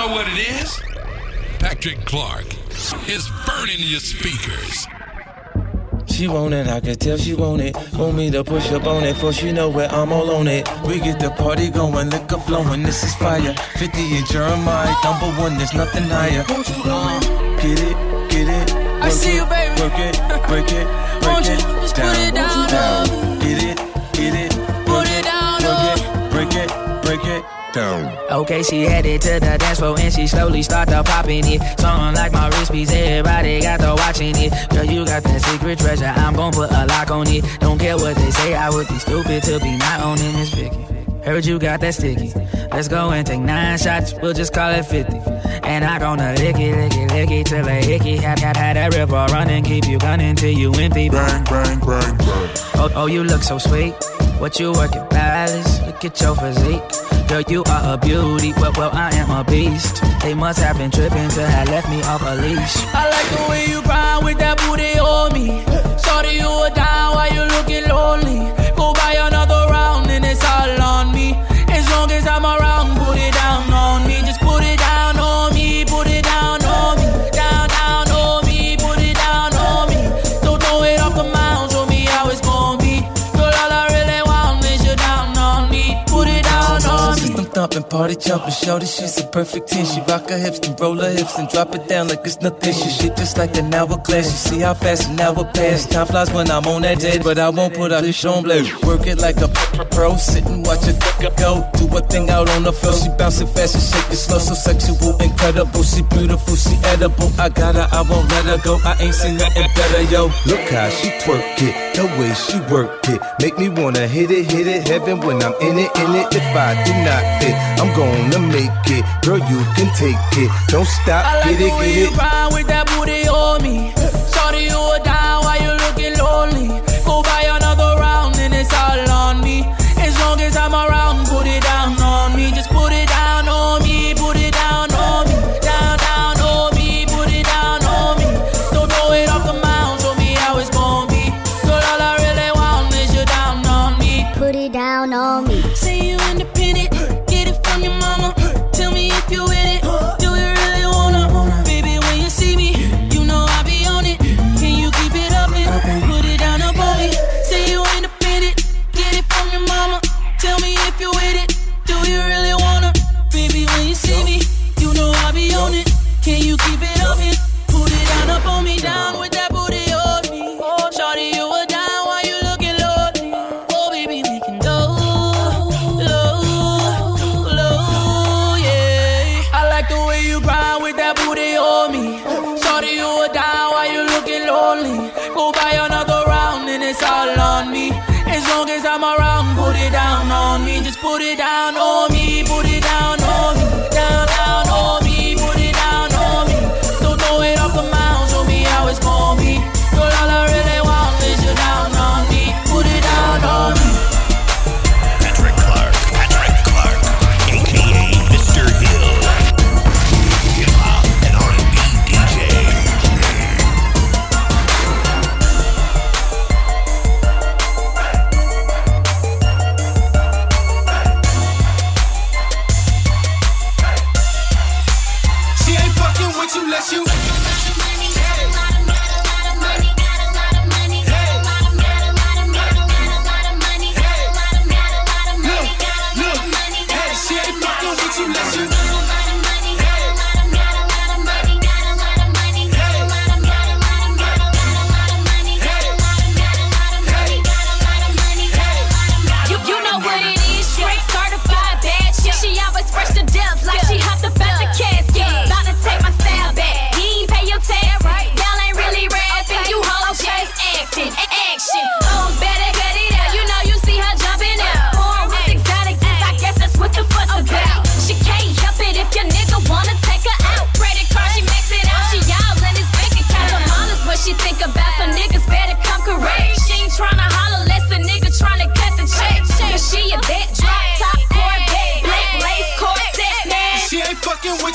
[SPEAKER 15] know what it is. Patrick Clark is burning your speakers.
[SPEAKER 31] She want it, I can tell she want it. Want me to push up on it, for she know where I'm all on it. We get the party going, liquor flowing, this is fire. 50 and Jeremih, number one, there's nothing higher. Uh, get it, get it.
[SPEAKER 10] I see you, baby.
[SPEAKER 31] Work it, break it, break it.
[SPEAKER 10] just put it down,
[SPEAKER 31] down. Get it, get it,
[SPEAKER 10] Put it down,
[SPEAKER 31] work it, break it, break it. Down.
[SPEAKER 36] Okay, she headed to the dance floor and she slowly started popping it. Something like my wrist piece, everybody got to watching it. Girl, you got that secret treasure, I'm gon' put a lock on it. Don't care what they say, I would be stupid to be not owning this Vicky. Heard you got that sticky. Let's go and take nine shots, we'll just call it 50. And I gonna lick it, lick it, lick it till a hickey. Have, have, have that river running, keep you gunning till you empty. Bang, bang, bang, bang. Oh, oh, you look so sweet. What you working, Palace? Look at your physique. Girl, you are a beauty. Well, well, I am a beast. They must have been tripping to have left me off a leash.
[SPEAKER 10] I like the way you grind with that booty on me. Sorry you were down while you looking lonely. and
[SPEAKER 31] party jumping. Shorty, she's a perfect ten. She rock her hips and roll her hips and drop it down like it's nothing. She shit just like an hourglass. You see how fast an hour pass. Time flies when I'm on that dead, but I won't put out this on blade. Work it like a pro, sit and watch it go. Do a thing out on the floor. She bouncing fast and shake it slow, so sexual, incredible. She beautiful, she edible. I got her, I won't let her go. I ain't seen nothing better, yo.
[SPEAKER 37] Look how she twerk it, the way she work it. Make me wanna hit it, hit it, heaven when I'm in it, in it. If I do not fit I'm gonna make it, girl, you can take it. Don't stop,
[SPEAKER 36] I like
[SPEAKER 37] get it,
[SPEAKER 36] the way
[SPEAKER 37] get it.
[SPEAKER 36] You ride with that booty
[SPEAKER 6] on
[SPEAKER 2] me.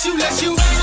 [SPEAKER 2] you, let you.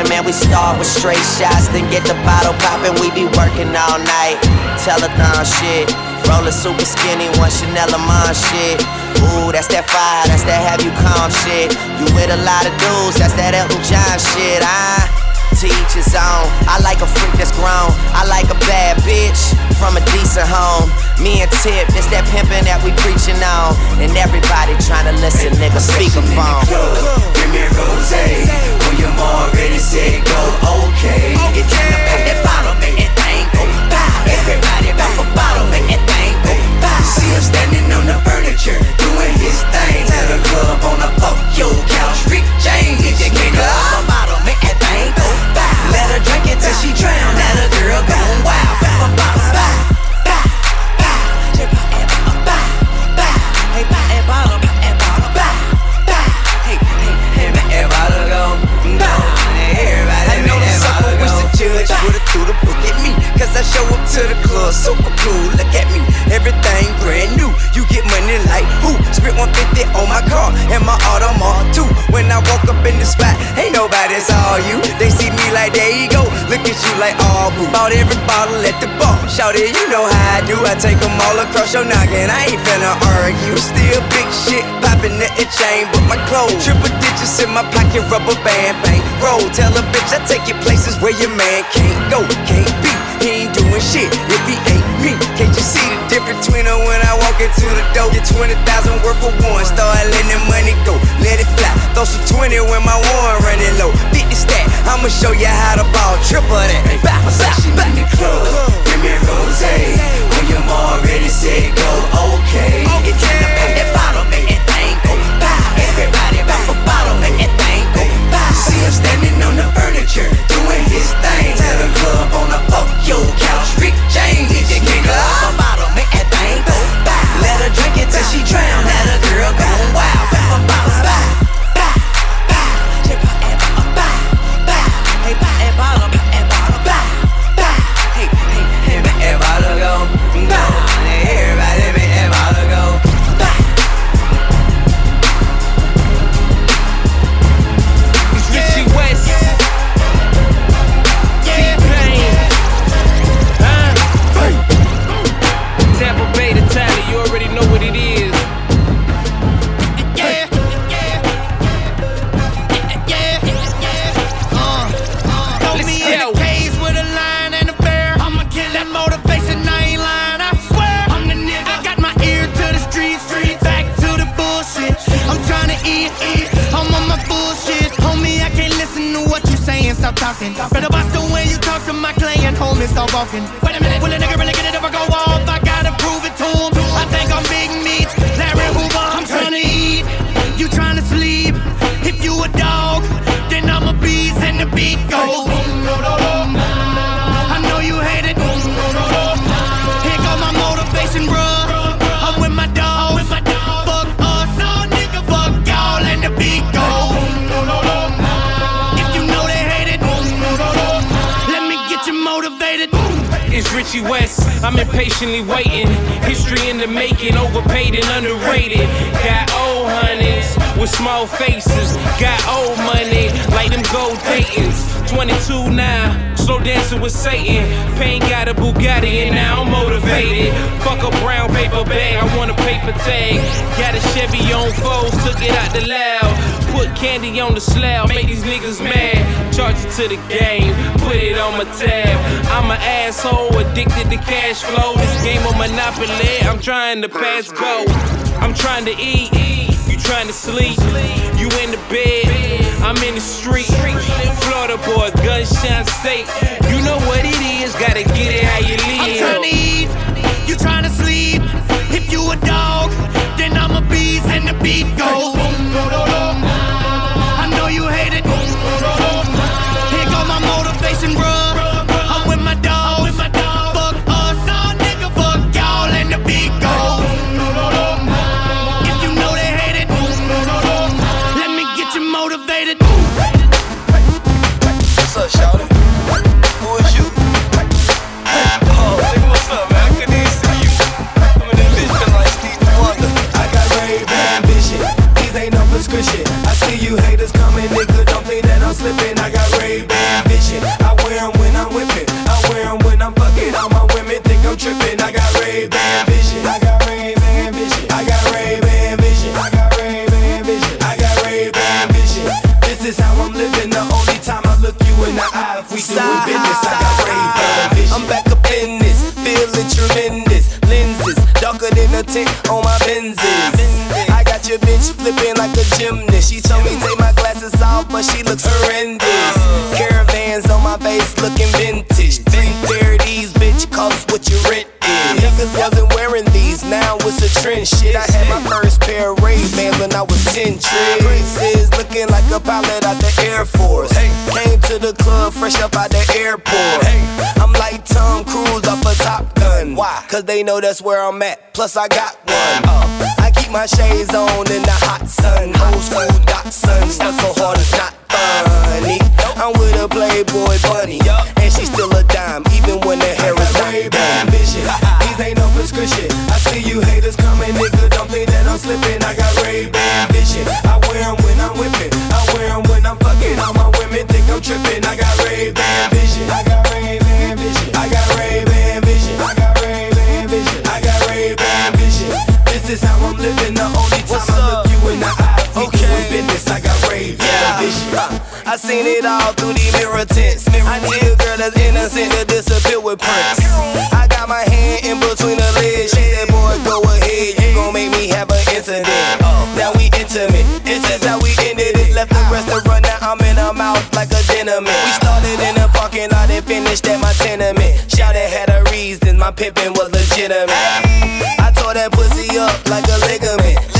[SPEAKER 2] Man. We start with straight shots, then get the bottle poppin'. We be working all night. Telethon shit. Rollin' super skinny, one Chanel Amon shit. Ooh, that's that fire, that's that have you calm shit. You with a lot of dudes, that's that Elton John shit. I to each his own. I like a freak that's grown. I like a bad bitch from a decent home. Me and Tip, it's that pimpin' that we preachin' on. And everybody tryna listen, nigga, speakerphone.
[SPEAKER 6] Give me a rose. William already said go okay. It's time to pop that bottle, make that thing go by. Everybody back a bottle, make that thing go by. See him standing on the furniture, doing his thing. Tell the club on the fuck your couch. Rick James, get your nigga up a bottle, make that thing go by. Let her drink it till she drown. Let a girl go wild. Bottle go. Go. Everybody
[SPEAKER 2] I know
[SPEAKER 6] make
[SPEAKER 2] the
[SPEAKER 6] that
[SPEAKER 2] sucker
[SPEAKER 6] bottle
[SPEAKER 2] wish
[SPEAKER 6] go.
[SPEAKER 2] the judge would've threw the book at me. Cause I show up to the club, super cool. Look at me, everything brand new. You get money like who? Spent 150 on my car and my Audemars too. When I walk up in the spot, ain't nobody saw you. They see me like, there you go. Look at you like, oh, boo. Bought every bottle at the bar. Shout it, you know how I do. I take them all across your noggin. I ain't finna argue. Still big shit, popping at the chain, but my clothes. Triple digits in my pocket, rubber band, bang. Roll, tell a bitch I take you places where your man can't go, can't be. Doing shit if he ain't me. Can't you see the difference between her when I walk into the door? Get 20,000 worth for one. Start letting the money go, let it fly. Throw some 20 when my one running low. 50 stack, I'ma show you how to ball. Triple that. Back, back, back.
[SPEAKER 6] in the club. Give me a rose. William already said go okay. It's time to pop that bottle, make that thing go by. Everybody back a bottle, make that thing go by. See him standing on the furniture, doing his thing. Tell the club on the fuck your couch. Rick James, get your nigga up a bottle, make that thing go by. Let her drink it till she drown. Let a girl go wild.
[SPEAKER 38] Dancing with Satan. Pain got a Bugatti and now I'm motivated. Fuck a brown paper bag, I want a paper tag. Got a Chevy on foes, took it out the loud. Put candy on the slab, make these niggas mad. Charge it to the game, put it on my tab. I'm an asshole, addicted to cash flow. This game of Monopoly, I'm trying to pass go. I'm trying to eat, you trying to sleep. You in the bed, I'm in the street. Florida boy, gunshot state. You know what it is, gotta get it how you live.
[SPEAKER 21] I'm trying to eat, you trying to sleep. If you a dog, then I'm a beast and the beat goes. I know you hate it. Here go my motivation, bruh.
[SPEAKER 6] What's up, Shawty?
[SPEAKER 3] Tick on my Benzes. I got your bitch flipping like a gymnast. She told me take my glasses off, but she looks horrendous. Caravans on my face looking vintage. Three these bitch, cost what your rent is. Niggas wasn't wearing these, now it's a trend shit. I had my first pair of Ray-Bans when I was 10 Traces looking like a pilot out the Air Force. Came to the club fresh up out the airport. Why? Cause they know that's where I'm at. Plus I got one. Uh, I keep my shades on in the hot sun. Old school Datsun. Stuff so hard it's not funny. I'm with a Playboy bunny. And she's still a dime, even when the hair is done. vision. These ain't no prescription. I see you haters coming, nigga. Don't think that I'm slipping. I got Ray-Ban vision. I wear 'em when I'm whipping. I wear 'em when I'm fucking. All my women think I'm tripping. I got Ray-Ban. I seen it all through the mirror tints. I need a girl that's innocent to disappear with Prince. I got my hand in between her legs. She said, boy, go ahead. You gon' make me have an incident. Now we intimate. This is how we ended it. Left the restaurant, now I'm in her mouth like a dynamite. We started in the parking lot and finished at my tenement. Shout it had a reason, my pimpin' was legitimate. I tore that pussy up like a ligament.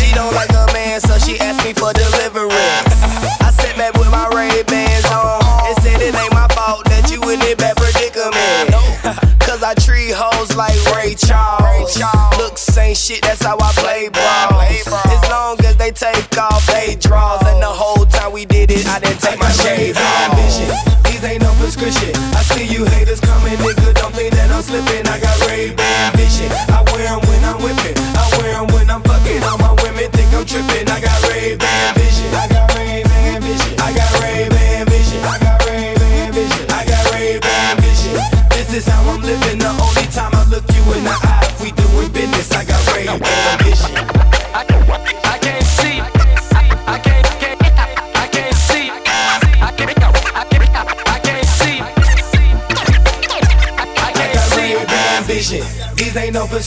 [SPEAKER 3] Ray Charles. Looks ain't shit, that's how I play ball. As long as they take off they draws, and the whole time we did it, I didn't take my shades off. These ain't no prescription. I see you haters coming, nigga. Don't think that I'm slipping.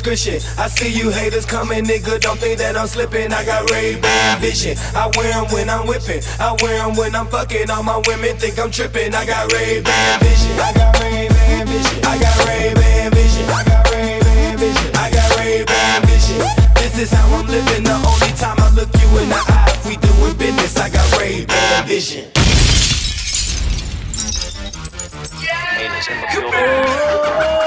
[SPEAKER 3] I
[SPEAKER 38] see
[SPEAKER 37] you haters coming, nigga. Don't think that I'm slipping. I got Ray Ban vision. I wear them when I'm whipping. I wear them when I'm fucking. All my women think I'm tripping. I got Ray Ban vision. I got Ray Ban vision. I got Ray Ban vision. I got Ray Ban vision. I got Ray Ban vision. This is how I'm living. The only time I look you in the eye, if we doing business, I got Ray Ban vision.
[SPEAKER 10] Yeah.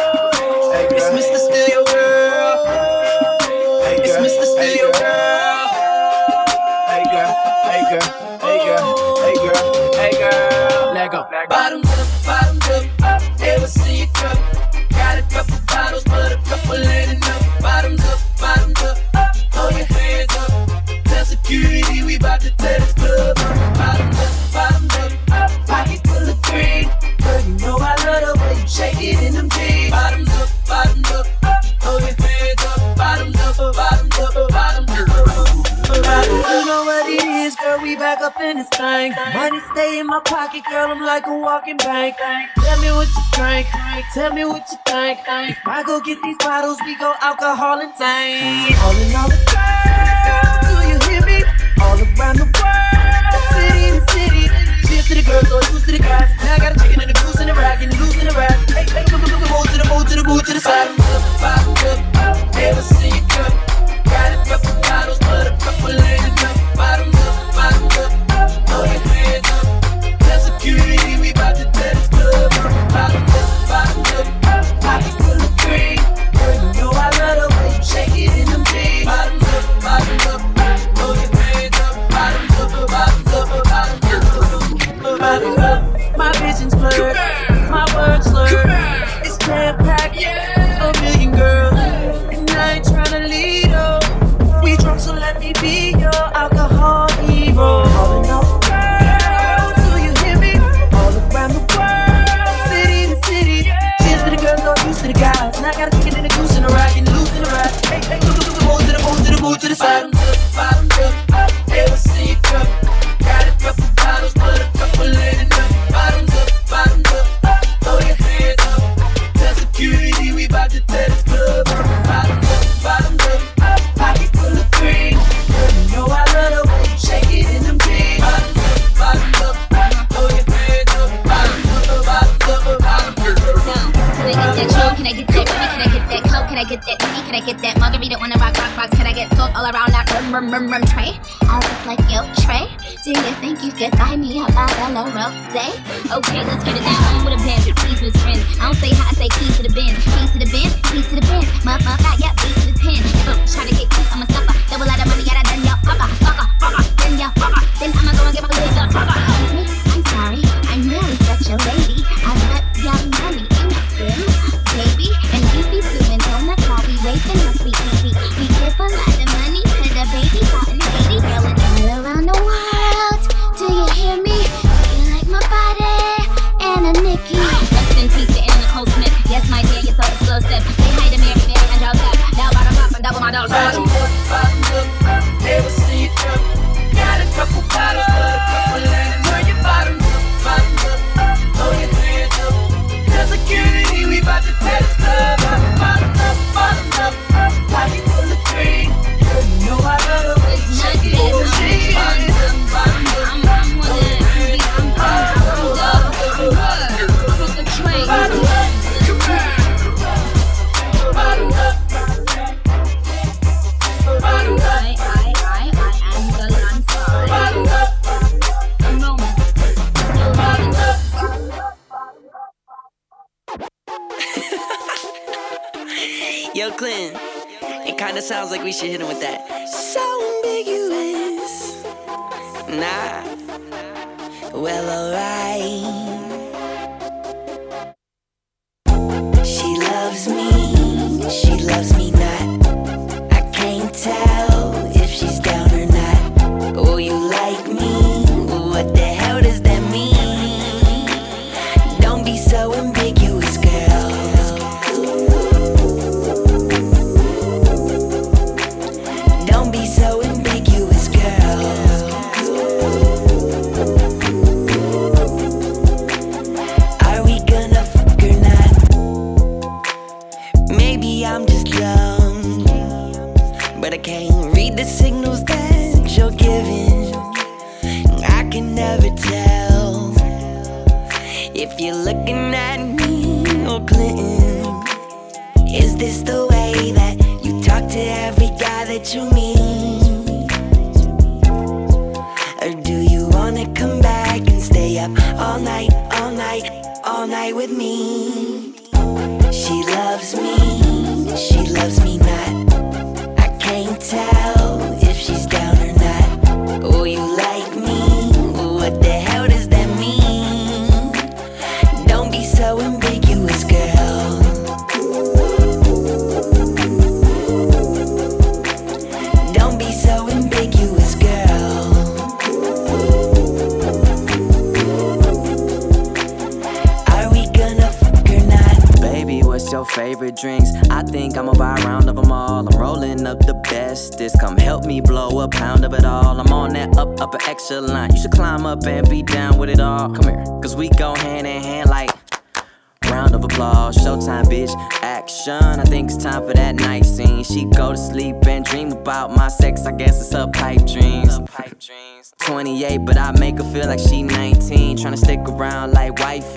[SPEAKER 10] in this thing. Money stay in my pocket, girl, I'm like a walking bank. Tell me what you drink, tell me what you think. If I go get these bottles, we go alcohol and tank. All in all, the world, do you hear me? All around the world, city to city. Cheers to the girls, or to the guys. Now I got a chicken and a goose and a rack and a goose and a rack. Hey, hey, move to the move to the move to the side. Bottle bottle up, never see you come. Got a couple bottles, but a couple ain't enough. losing a rap, losing a rap. Take, take, take, to the take, to the take, to the side.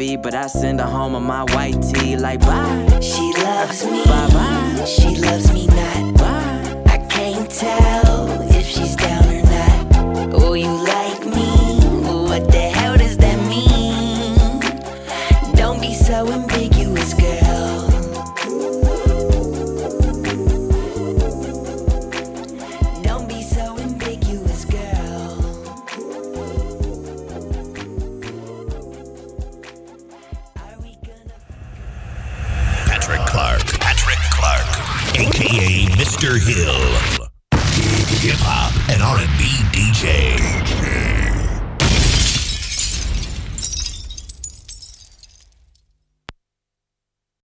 [SPEAKER 10] but I
[SPEAKER 25] send her home in my white tee like bye.
[SPEAKER 39] She loves me.
[SPEAKER 25] Bye bye.
[SPEAKER 39] She loves me